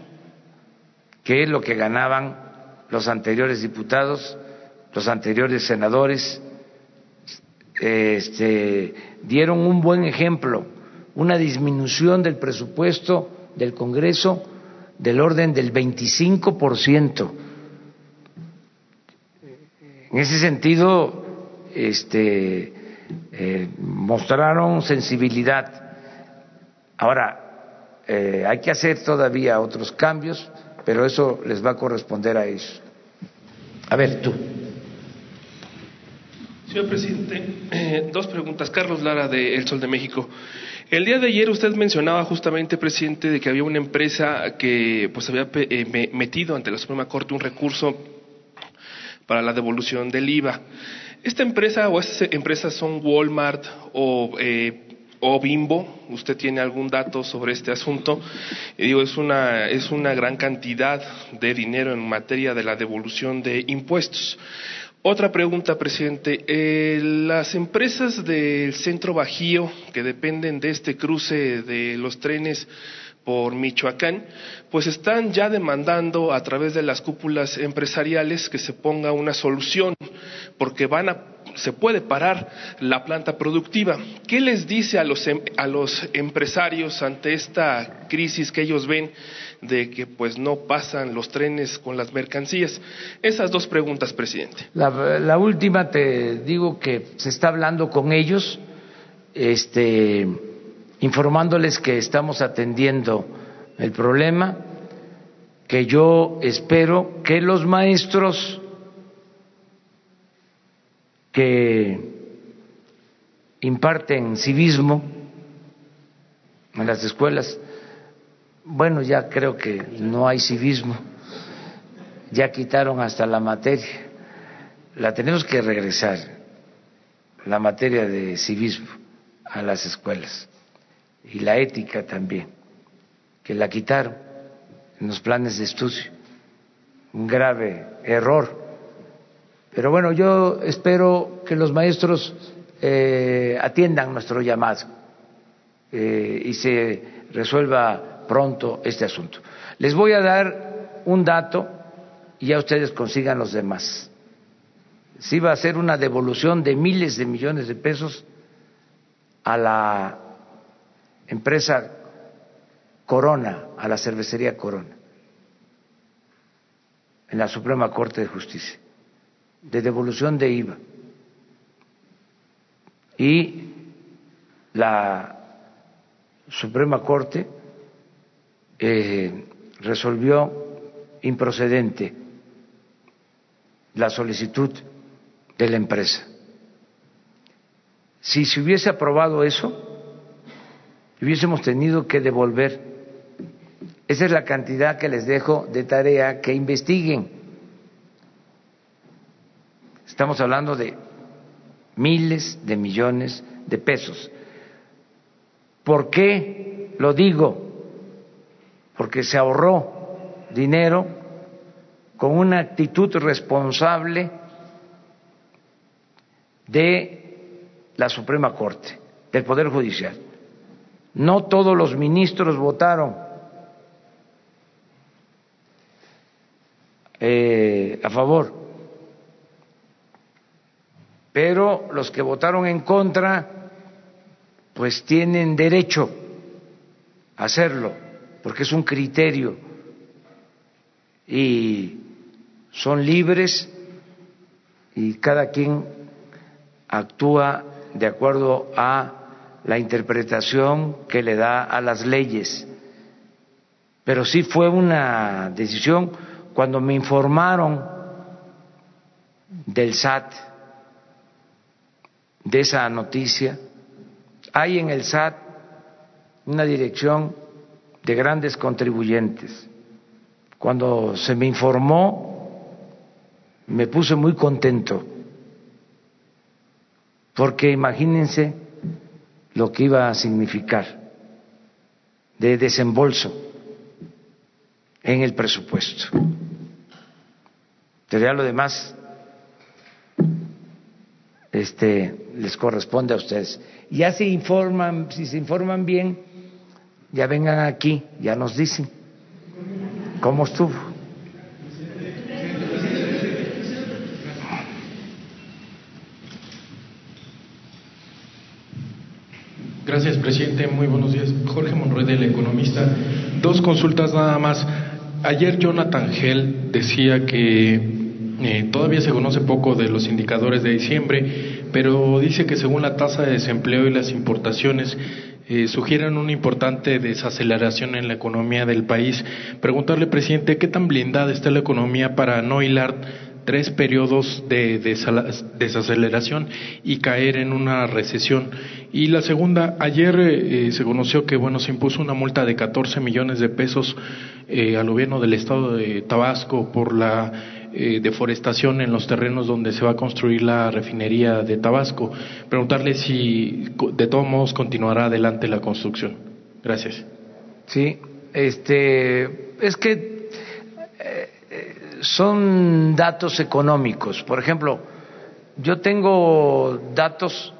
que lo que ganaban los anteriores diputados, los anteriores senadores, este, dieron un buen ejemplo, una disminución del presupuesto del Congreso del orden del 25%. En ese sentido, este, eh, mostraron sensibilidad. Ahora, eh, hay que hacer todavía otros cambios, pero eso les va a corresponder a ellos. A ver, tú. Señor presidente, dos preguntas. Carlos Lara de El Sol de México. El día de ayer usted mencionaba justamente, presidente, de que había una empresa que pues había eh, metido ante la Suprema Corte un recurso para la devolución del IVA. Esta empresa o estas empresas son Walmart o, eh, o Bimbo. ¿Usted tiene algún dato sobre este asunto? Y digo, es una, es una gran cantidad de dinero en materia de la devolución de impuestos. Otra pregunta, presidente. Eh, las empresas del centro Bajío, que dependen de este cruce de los trenes por Michoacán, pues están ya demandando a través de las cúpulas empresariales que se ponga una solución, porque van a, se puede parar la planta productiva. ¿Qué les dice a los, em, a los empresarios ante esta crisis que ellos ven de que pues no pasan los trenes con las mercancías? Esas dos preguntas, presidente. La, la última te digo que se está hablando con ellos, este informándoles que estamos atendiendo el problema, que yo espero que los maestros que imparten civismo en las escuelas, bueno, ya creo que no hay civismo, ya quitaron hasta la materia, la tenemos que regresar, la materia de civismo a las escuelas y la ética también, que la quitaron en los planes de estudio. Un grave error. Pero bueno, yo espero que los maestros eh, atiendan nuestro llamado eh, y se resuelva pronto este asunto. Les voy a dar un dato y ya ustedes consigan los demás. Si va a ser una devolución de miles de millones de pesos a la empresa Corona, a la cervecería Corona, en la Suprema Corte de Justicia, de devolución de IVA. Y la Suprema Corte eh, resolvió improcedente la solicitud de la empresa. Si se hubiese aprobado eso, hubiésemos tenido que devolver. Esa es la cantidad que les dejo de tarea que investiguen. Estamos hablando de miles de millones de pesos. ¿Por qué lo digo? Porque se ahorró dinero con una actitud responsable de la Suprema Corte, del Poder Judicial. No todos los ministros votaron eh, a favor, pero los que votaron en contra, pues tienen derecho a hacerlo, porque es un criterio y son libres y cada quien actúa de acuerdo a la interpretación que le da a las leyes. Pero sí fue una decisión cuando me informaron del SAT de esa noticia. Hay en el SAT una dirección de grandes contribuyentes. Cuando se me informó, me puse muy contento, porque imagínense lo que iba a significar de desembolso en el presupuesto. Pero ya lo demás este, les corresponde a ustedes. Ya se informan, si se informan bien, ya vengan aquí, ya nos dicen cómo estuvo. Gracias, presidente. Muy buenos días. Jorge Monroy, del Economista. Dos consultas nada más. Ayer Jonathan Gell decía que eh, todavía se conoce poco de los indicadores de diciembre, pero dice que según la tasa de desempleo y las importaciones eh, sugieren una importante desaceleración en la economía del país. Preguntarle, presidente, ¿qué tan blindada está la economía para no hilar tres periodos de desaceleración y caer en una recesión? Y la segunda, ayer eh, se conoció que bueno se impuso una multa de 14 millones de pesos eh, al gobierno del estado de Tabasco por la eh, deforestación en los terrenos donde se va a construir la refinería de Tabasco. Preguntarle si de todos modos continuará adelante la construcción. Gracias. Sí, este, es que eh, son datos económicos. Por ejemplo, yo tengo datos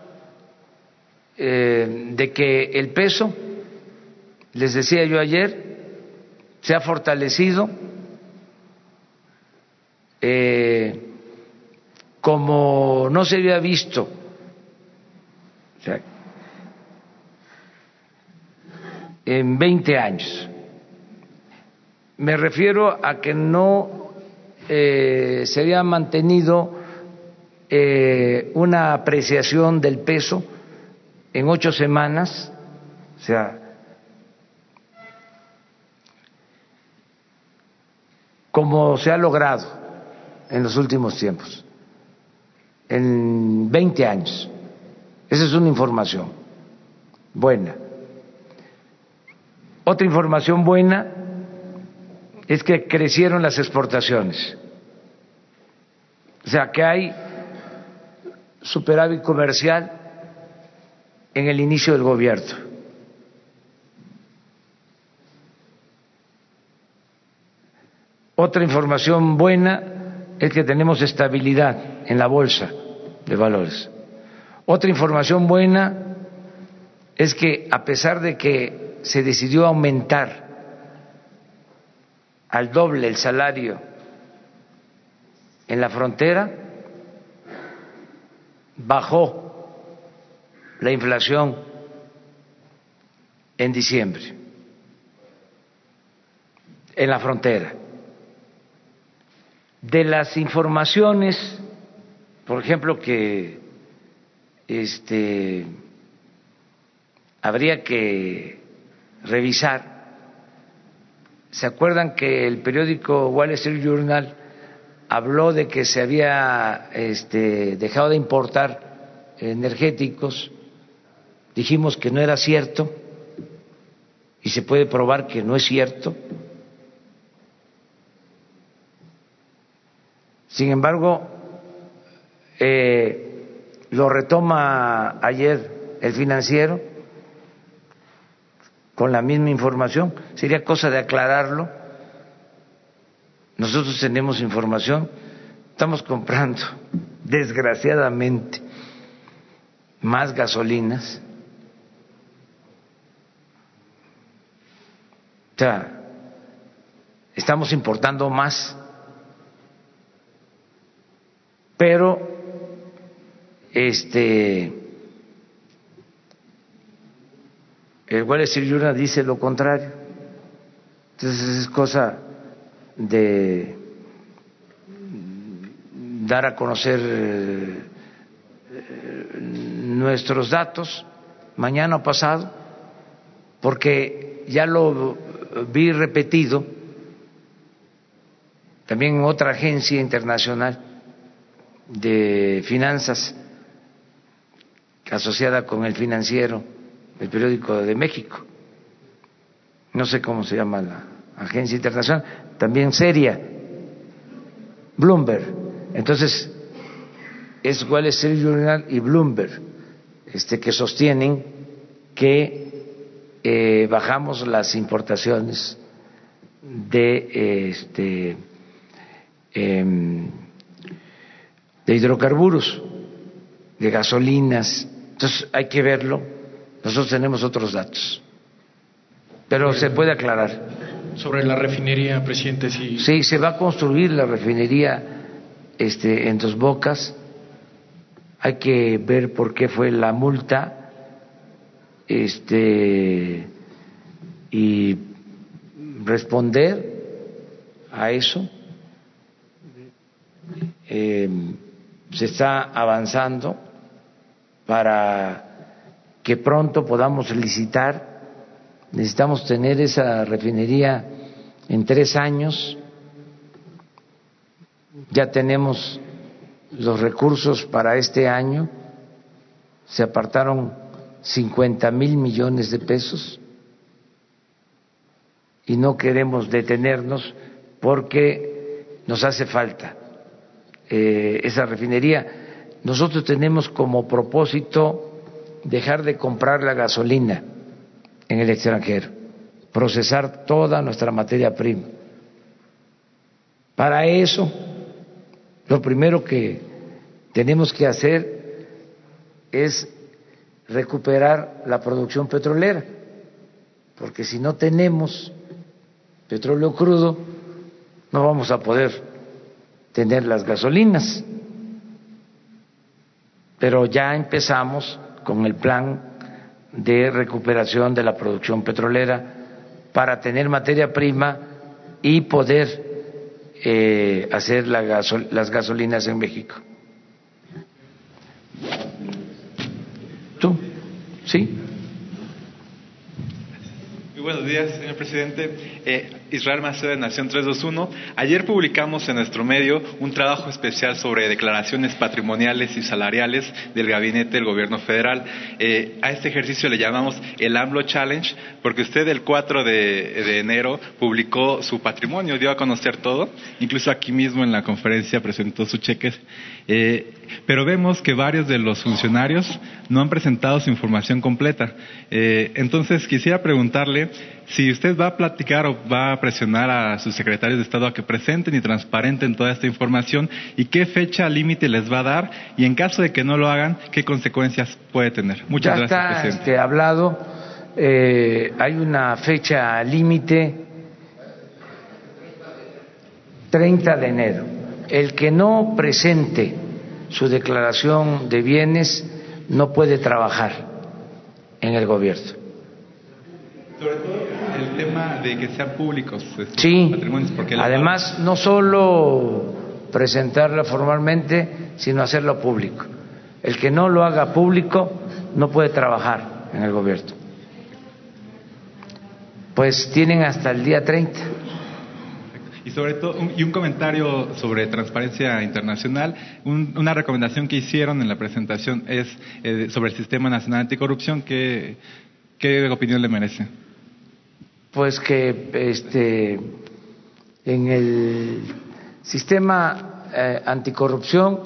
eh, de que el peso, les decía yo ayer, se ha fortalecido eh, como no se había visto. en 20 años. Me refiero a que no eh, se había mantenido eh, una apreciación del peso en ocho semanas, o sea, como se ha logrado en los últimos tiempos, en 20 años. Esa es una información buena. Otra información buena es que crecieron las exportaciones. O sea, que hay superávit comercial en el inicio del gobierno. Otra información buena es que tenemos estabilidad en la bolsa de valores. Otra información buena es que a pesar de que se decidió aumentar al doble el salario en la frontera, bajó la inflación en diciembre en la frontera de las informaciones, por ejemplo, que este, habría que revisar. ¿Se acuerdan que el periódico Wall Street Journal habló de que se había este, dejado de importar energéticos? Dijimos que no era cierto y se puede probar que no es cierto. Sin embargo, eh, lo retoma ayer el financiero con la misma información. Sería cosa de aclararlo. Nosotros tenemos información, estamos comprando, desgraciadamente, más gasolinas. O sea, estamos importando más pero este el Wall Street Journal dice lo contrario. Entonces es cosa de dar a conocer nuestros datos mañana o pasado, porque ya lo vi repetido también en otra agencia internacional de finanzas asociada con el financiero, el periódico de México. No sé cómo se llama la agencia internacional, también seria, Bloomberg. Entonces, es Wall Street Journal y Bloomberg este, que sostienen que eh, bajamos las importaciones de este, em, de hidrocarburos, de gasolinas. Entonces hay que verlo. Nosotros tenemos otros datos. Pero se puede aclarar. Sobre la refinería, presidente, sí. Sí, se va a construir la refinería este, en Dos Bocas. Hay que ver por qué fue la multa este, y responder a eso. Eh, se está avanzando para que pronto podamos licitar. Necesitamos tener esa refinería en tres años. Ya tenemos los recursos para este año. Se apartaron 50 mil millones de pesos y no queremos detenernos porque nos hace falta eh, esa refinería. Nosotros tenemos como propósito dejar de comprar la gasolina en el extranjero, procesar toda nuestra materia prima. Para eso, lo primero que tenemos que hacer es recuperar la producción petrolera, porque si no tenemos petróleo crudo, no vamos a poder tener las gasolinas. Pero ya empezamos con el plan de recuperación de la producción petrolera para tener materia prima y poder eh, hacer la las gasolinas en México. ¿Tú? ¿Sí? buenos días, señor presidente. Eh, Israel Maceo de Nación 321. Ayer publicamos en nuestro medio un trabajo especial sobre declaraciones patrimoniales y salariales del gabinete del gobierno federal. Eh, a este ejercicio le llamamos el AMLO Challenge porque usted el 4 de, enero publicó su patrimonio, dio a conocer todo. Incluso aquí mismo en la conferencia presentó su cheque. Eh, pero vemos que varios de los funcionarios no han presentado su información completa. Eh, entonces quisiera preguntarle si usted va a platicar o va a presionar a sus secretarios de Estado a que presenten y transparenten toda esta información y qué fecha límite les va a dar y en caso de que no lo hagan, qué consecuencias puede tener. Muchas ya gracias, está, presidente. Este, hablado, eh, hay una fecha límite 30 de enero. El que no presente su declaración de bienes no puede trabajar en el gobierno. Sobre todo el tema de que sean públicos estos sí, patrimonios. Porque además no solo presentarla formalmente, sino hacerlo público. El que no lo haga público no puede trabajar en el gobierno. Pues tienen hasta el día 30 y sobre todo, y un comentario sobre transparencia internacional, una recomendación que hicieron en la presentación es eh, sobre el Sistema Nacional Anticorrupción. ¿Qué, ¿Qué opinión le merece? Pues que este, en el sistema eh, anticorrupción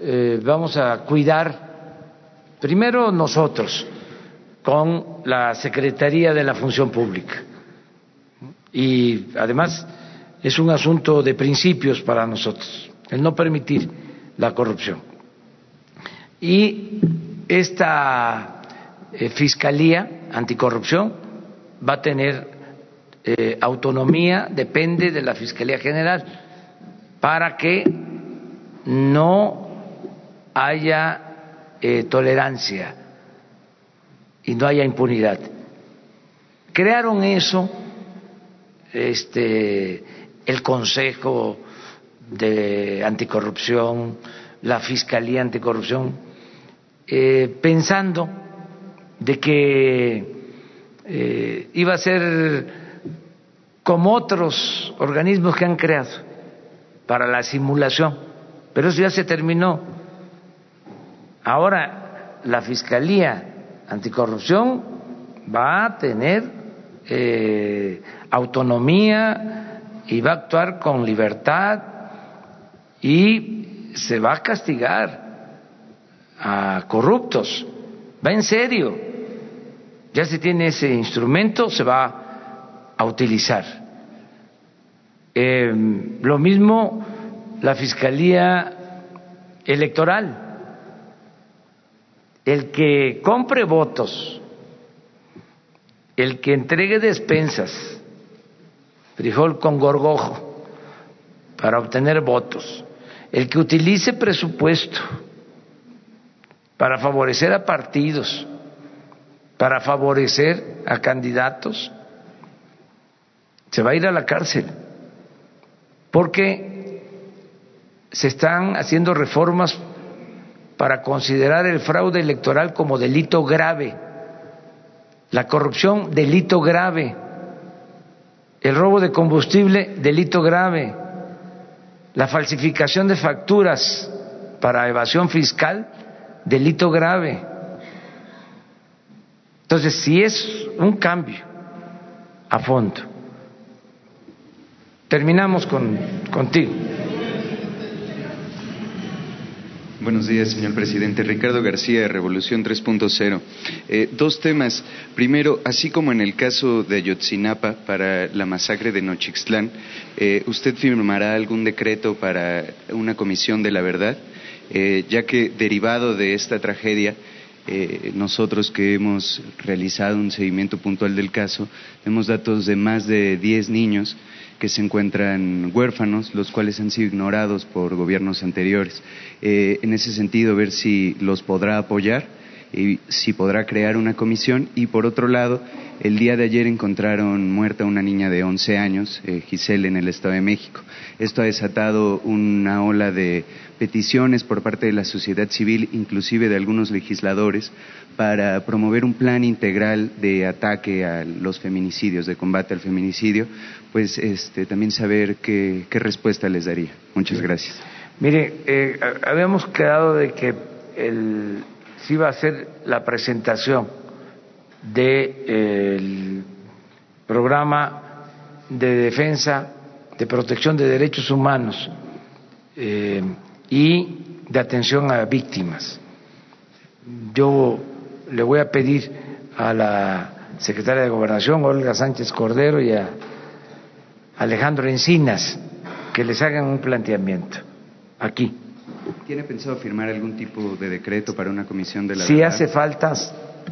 eh, vamos a cuidar primero nosotros con la Secretaría de la Función Pública y además es un asunto de principios para nosotros, el no permitir la corrupción. Y esta eh, Fiscalía Anticorrupción va a tener eh, autonomía, depende de la Fiscalía General, para que no haya eh, tolerancia y no haya impunidad. Crearon eso este, el Consejo de anticorrupción, la Fiscalía Anticorrupción, eh, pensando de que eh, iba a ser como otros organismos que han creado para la simulación, pero eso ya se terminó. Ahora la Fiscalía Anticorrupción va a tener eh, autonomía y va a actuar con libertad y se va a castigar a corruptos. Va en serio. Ya se tiene ese instrumento, se va a utilizar. Eh, lo mismo la Fiscalía Electoral. El que compre votos, el que entregue despensas, frijol con gorgojo, para obtener votos, el que utilice presupuesto para favorecer a partidos, para favorecer a candidatos, se va a ir a la cárcel, porque se están haciendo reformas para considerar el fraude electoral como delito grave, la corrupción delito grave, el robo de combustible delito grave, la falsificación de facturas para evasión fiscal delito grave. Entonces, si es un cambio a fondo, terminamos con, contigo. Buenos días, señor presidente. Ricardo García, de Revolución 3.0. Eh, dos temas. Primero, así como en el caso de Ayotzinapa para la masacre de Nochixtlán, eh, ¿usted firmará algún decreto para una comisión de la verdad? Eh, ya que derivado de esta tragedia, eh, nosotros que hemos realizado un seguimiento puntual del caso, tenemos datos de más de 10 niños que se encuentran huérfanos, los cuales han sido ignorados por gobiernos anteriores. Eh, en ese sentido, ver si los podrá apoyar y si podrá crear una comisión. Y por otro lado, el día de ayer encontraron muerta una niña de 11 años, Giselle, en el Estado de México. Esto ha desatado una ola de peticiones por parte de la sociedad civil, inclusive de algunos legisladores, para promover un plan integral de ataque a los feminicidios, de combate al feminicidio, pues este, también saber qué, respuesta les daría. Muchas gracias. Mire, eh, habíamos quedado de que el, se iba a hacer la presentación del programa de defensa, de protección de derechos humanos. Eh, y de atención a víctimas. Yo le voy a pedir a la secretaria de Gobernación, Olga Sánchez Cordero, y a Alejandro Encinas que les hagan un planteamiento aquí. ¿Tiene pensado firmar algún tipo de decreto para una comisión de la Si hace falta,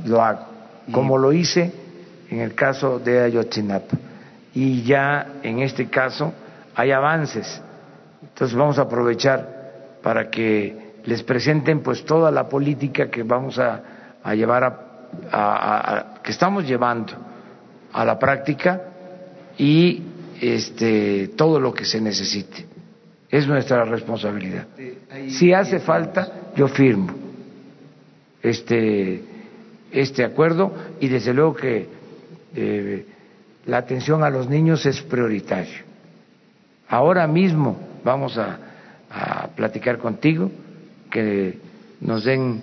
lo hago, como lo hice en el caso de Ayotzinapa. Y ya en este caso hay avances. Entonces vamos a aprovechar para que les presenten pues toda la política que vamos a, llevar a, que estamos llevando a la práctica y este todo lo que se necesite. Es nuestra responsabilidad. Si hace falta yo firmo este este acuerdo y desde luego que eh, la atención a los niños es prioritario. Ahora mismo vamos a a platicar contigo, que nos den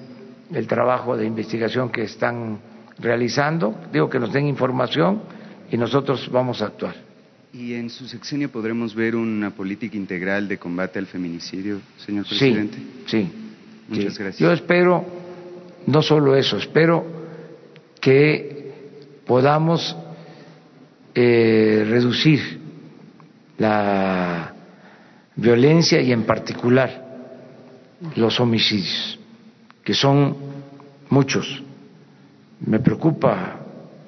el trabajo de investigación que están realizando, digo que nos den información y nosotros vamos a actuar. ¿Y en su sexenio podremos ver una política integral de combate al feminicidio, señor presidente? Sí, sí. Muchas gracias. Yo espero, no solo eso, espero que podamos eh, reducir la violencia y en particular los homicidios, que son muchos. Me preocupa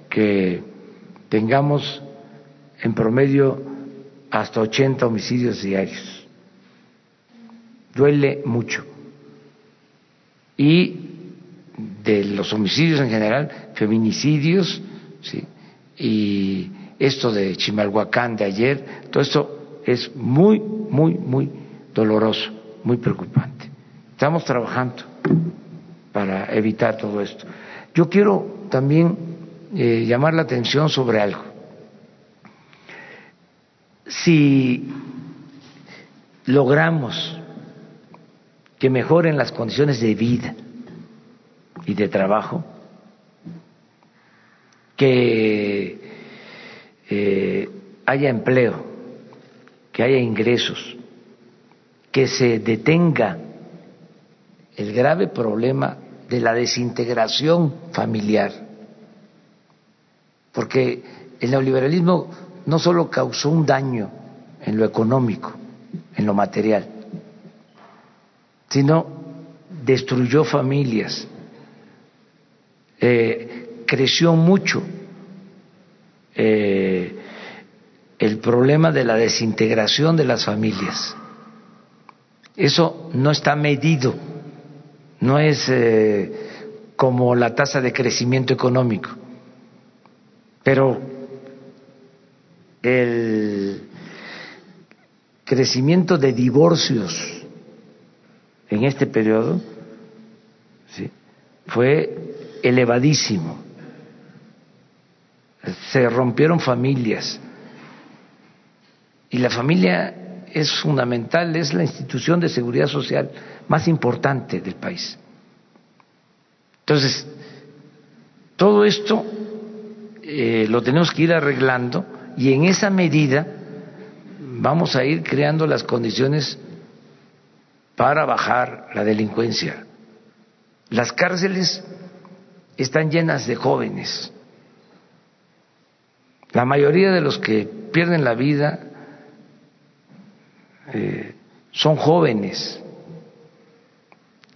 que tengamos en promedio hasta 80 homicidios diarios. Duele mucho. Y de los homicidios en general, feminicidios, ¿sí? y esto de Chimalhuacán de ayer, todo esto es muy, muy, muy doloroso, muy preocupante. Estamos trabajando para evitar todo esto. Yo quiero también eh, llamar la atención sobre algo. Si logramos que mejoren las condiciones de vida y de trabajo, que eh, haya empleo, que haya ingresos, que se detenga el grave problema de la desintegración familiar, porque el neoliberalismo no solo causó un daño en lo económico, en lo material, sino destruyó familias, eh, creció mucho eh, el problema de la desintegración de las familias. Eso no está medido, no es eh, como la tasa de crecimiento económico, pero el crecimiento de divorcios en este periodo fue elevadísimo. Se rompieron familias. Y la familia es fundamental, es la institución de seguridad social más importante del país. Entonces, todo esto eh, lo tenemos que ir arreglando y en esa medida vamos a ir creando las condiciones para bajar la delincuencia. Las cárceles están llenas de jóvenes. La mayoría de los que pierden la vida eh, son jóvenes.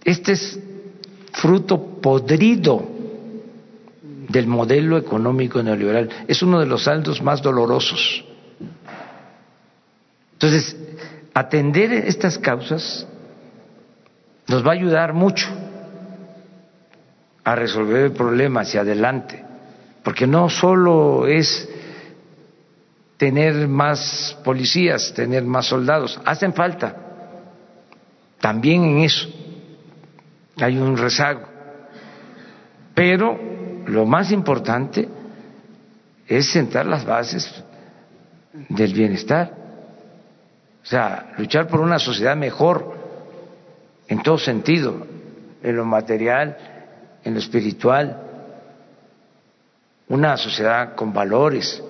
Este es fruto podrido del modelo económico neoliberal. Es uno de los saldos más dolorosos. Entonces, atender estas causas nos va a ayudar mucho a resolver el problema hacia adelante, porque no solo es tener más policías, tener más soldados, hacen falta, también en eso hay un rezago, pero lo más importante es sentar las bases del bienestar, o sea, luchar por una sociedad mejor en todo sentido, en lo material, en lo espiritual, una sociedad con valores.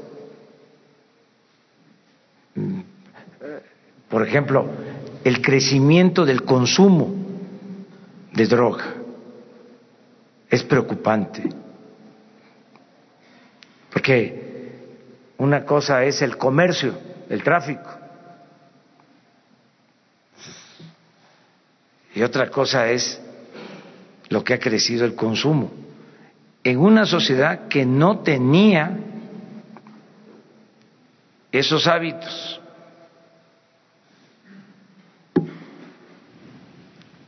Por ejemplo, el crecimiento del consumo de droga es preocupante, porque una cosa es el comercio, el tráfico, y otra cosa es lo que ha crecido el consumo. En una sociedad que no tenía esos hábitos,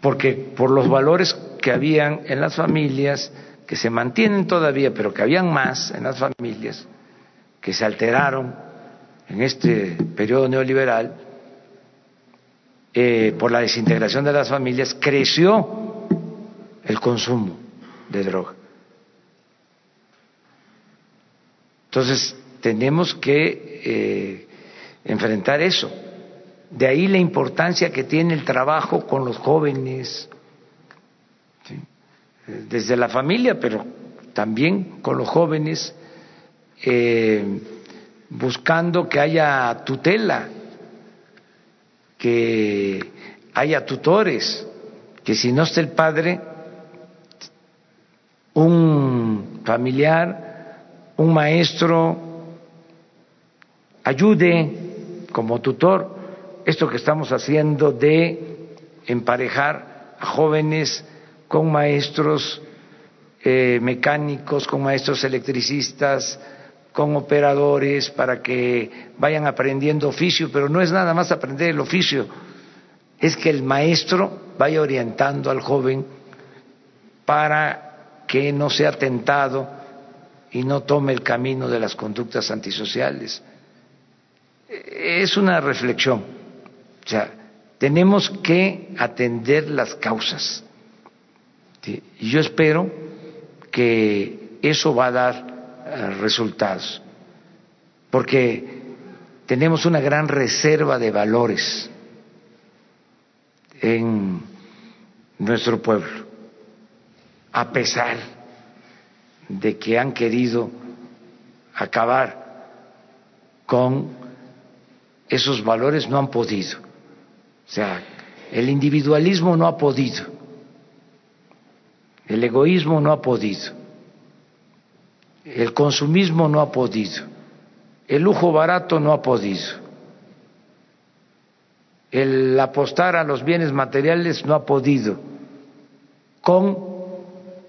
porque por los valores que habían en las familias, que se mantienen todavía, pero que habían más en las familias, que se alteraron en este periodo neoliberal, eh, por la desintegración de las familias, creció el consumo de droga. Entonces, tenemos que eh, enfrentar eso. De ahí la importancia que tiene el trabajo con los jóvenes, desde la familia, pero también con los jóvenes, eh, buscando que haya tutela que haya tutores, que si no está el padre, un familiar, un maestro, ayude como tutor esto que estamos haciendo de emparejar a jóvenes con maestros eh, mecánicos, con maestros electricistas, con operadores para que vayan aprendiendo oficio, pero no es nada más aprender el oficio, es que el maestro vaya orientando al joven para que no sea tentado y no tome el camino de las conductas antisociales. Es una reflexión. O sea, tenemos que atender las causas. Y yo espero que eso va a dar eh, resultados, porque tenemos una gran reserva de valores en nuestro pueblo, a pesar de que han querido acabar con esos valores, no han podido. O sea, el individualismo no ha podido, el egoísmo no ha podido, el consumismo no ha podido, el lujo barato no ha podido. El apostar a los bienes materiales no ha podido con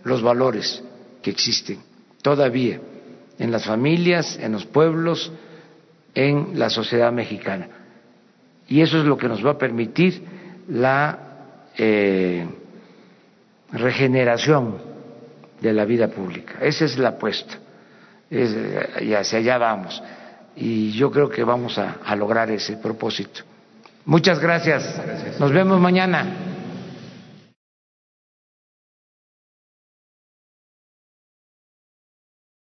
los valores que existen todavía en las familias, en los pueblos, en la sociedad mexicana. Y eso es lo que nos va a permitir la eh, regeneración de la vida pública. Esa es la apuesta. y hacia allá vamos. Y yo creo que vamos a lograr ese propósito. Muchas gracias. Nos vemos mañana.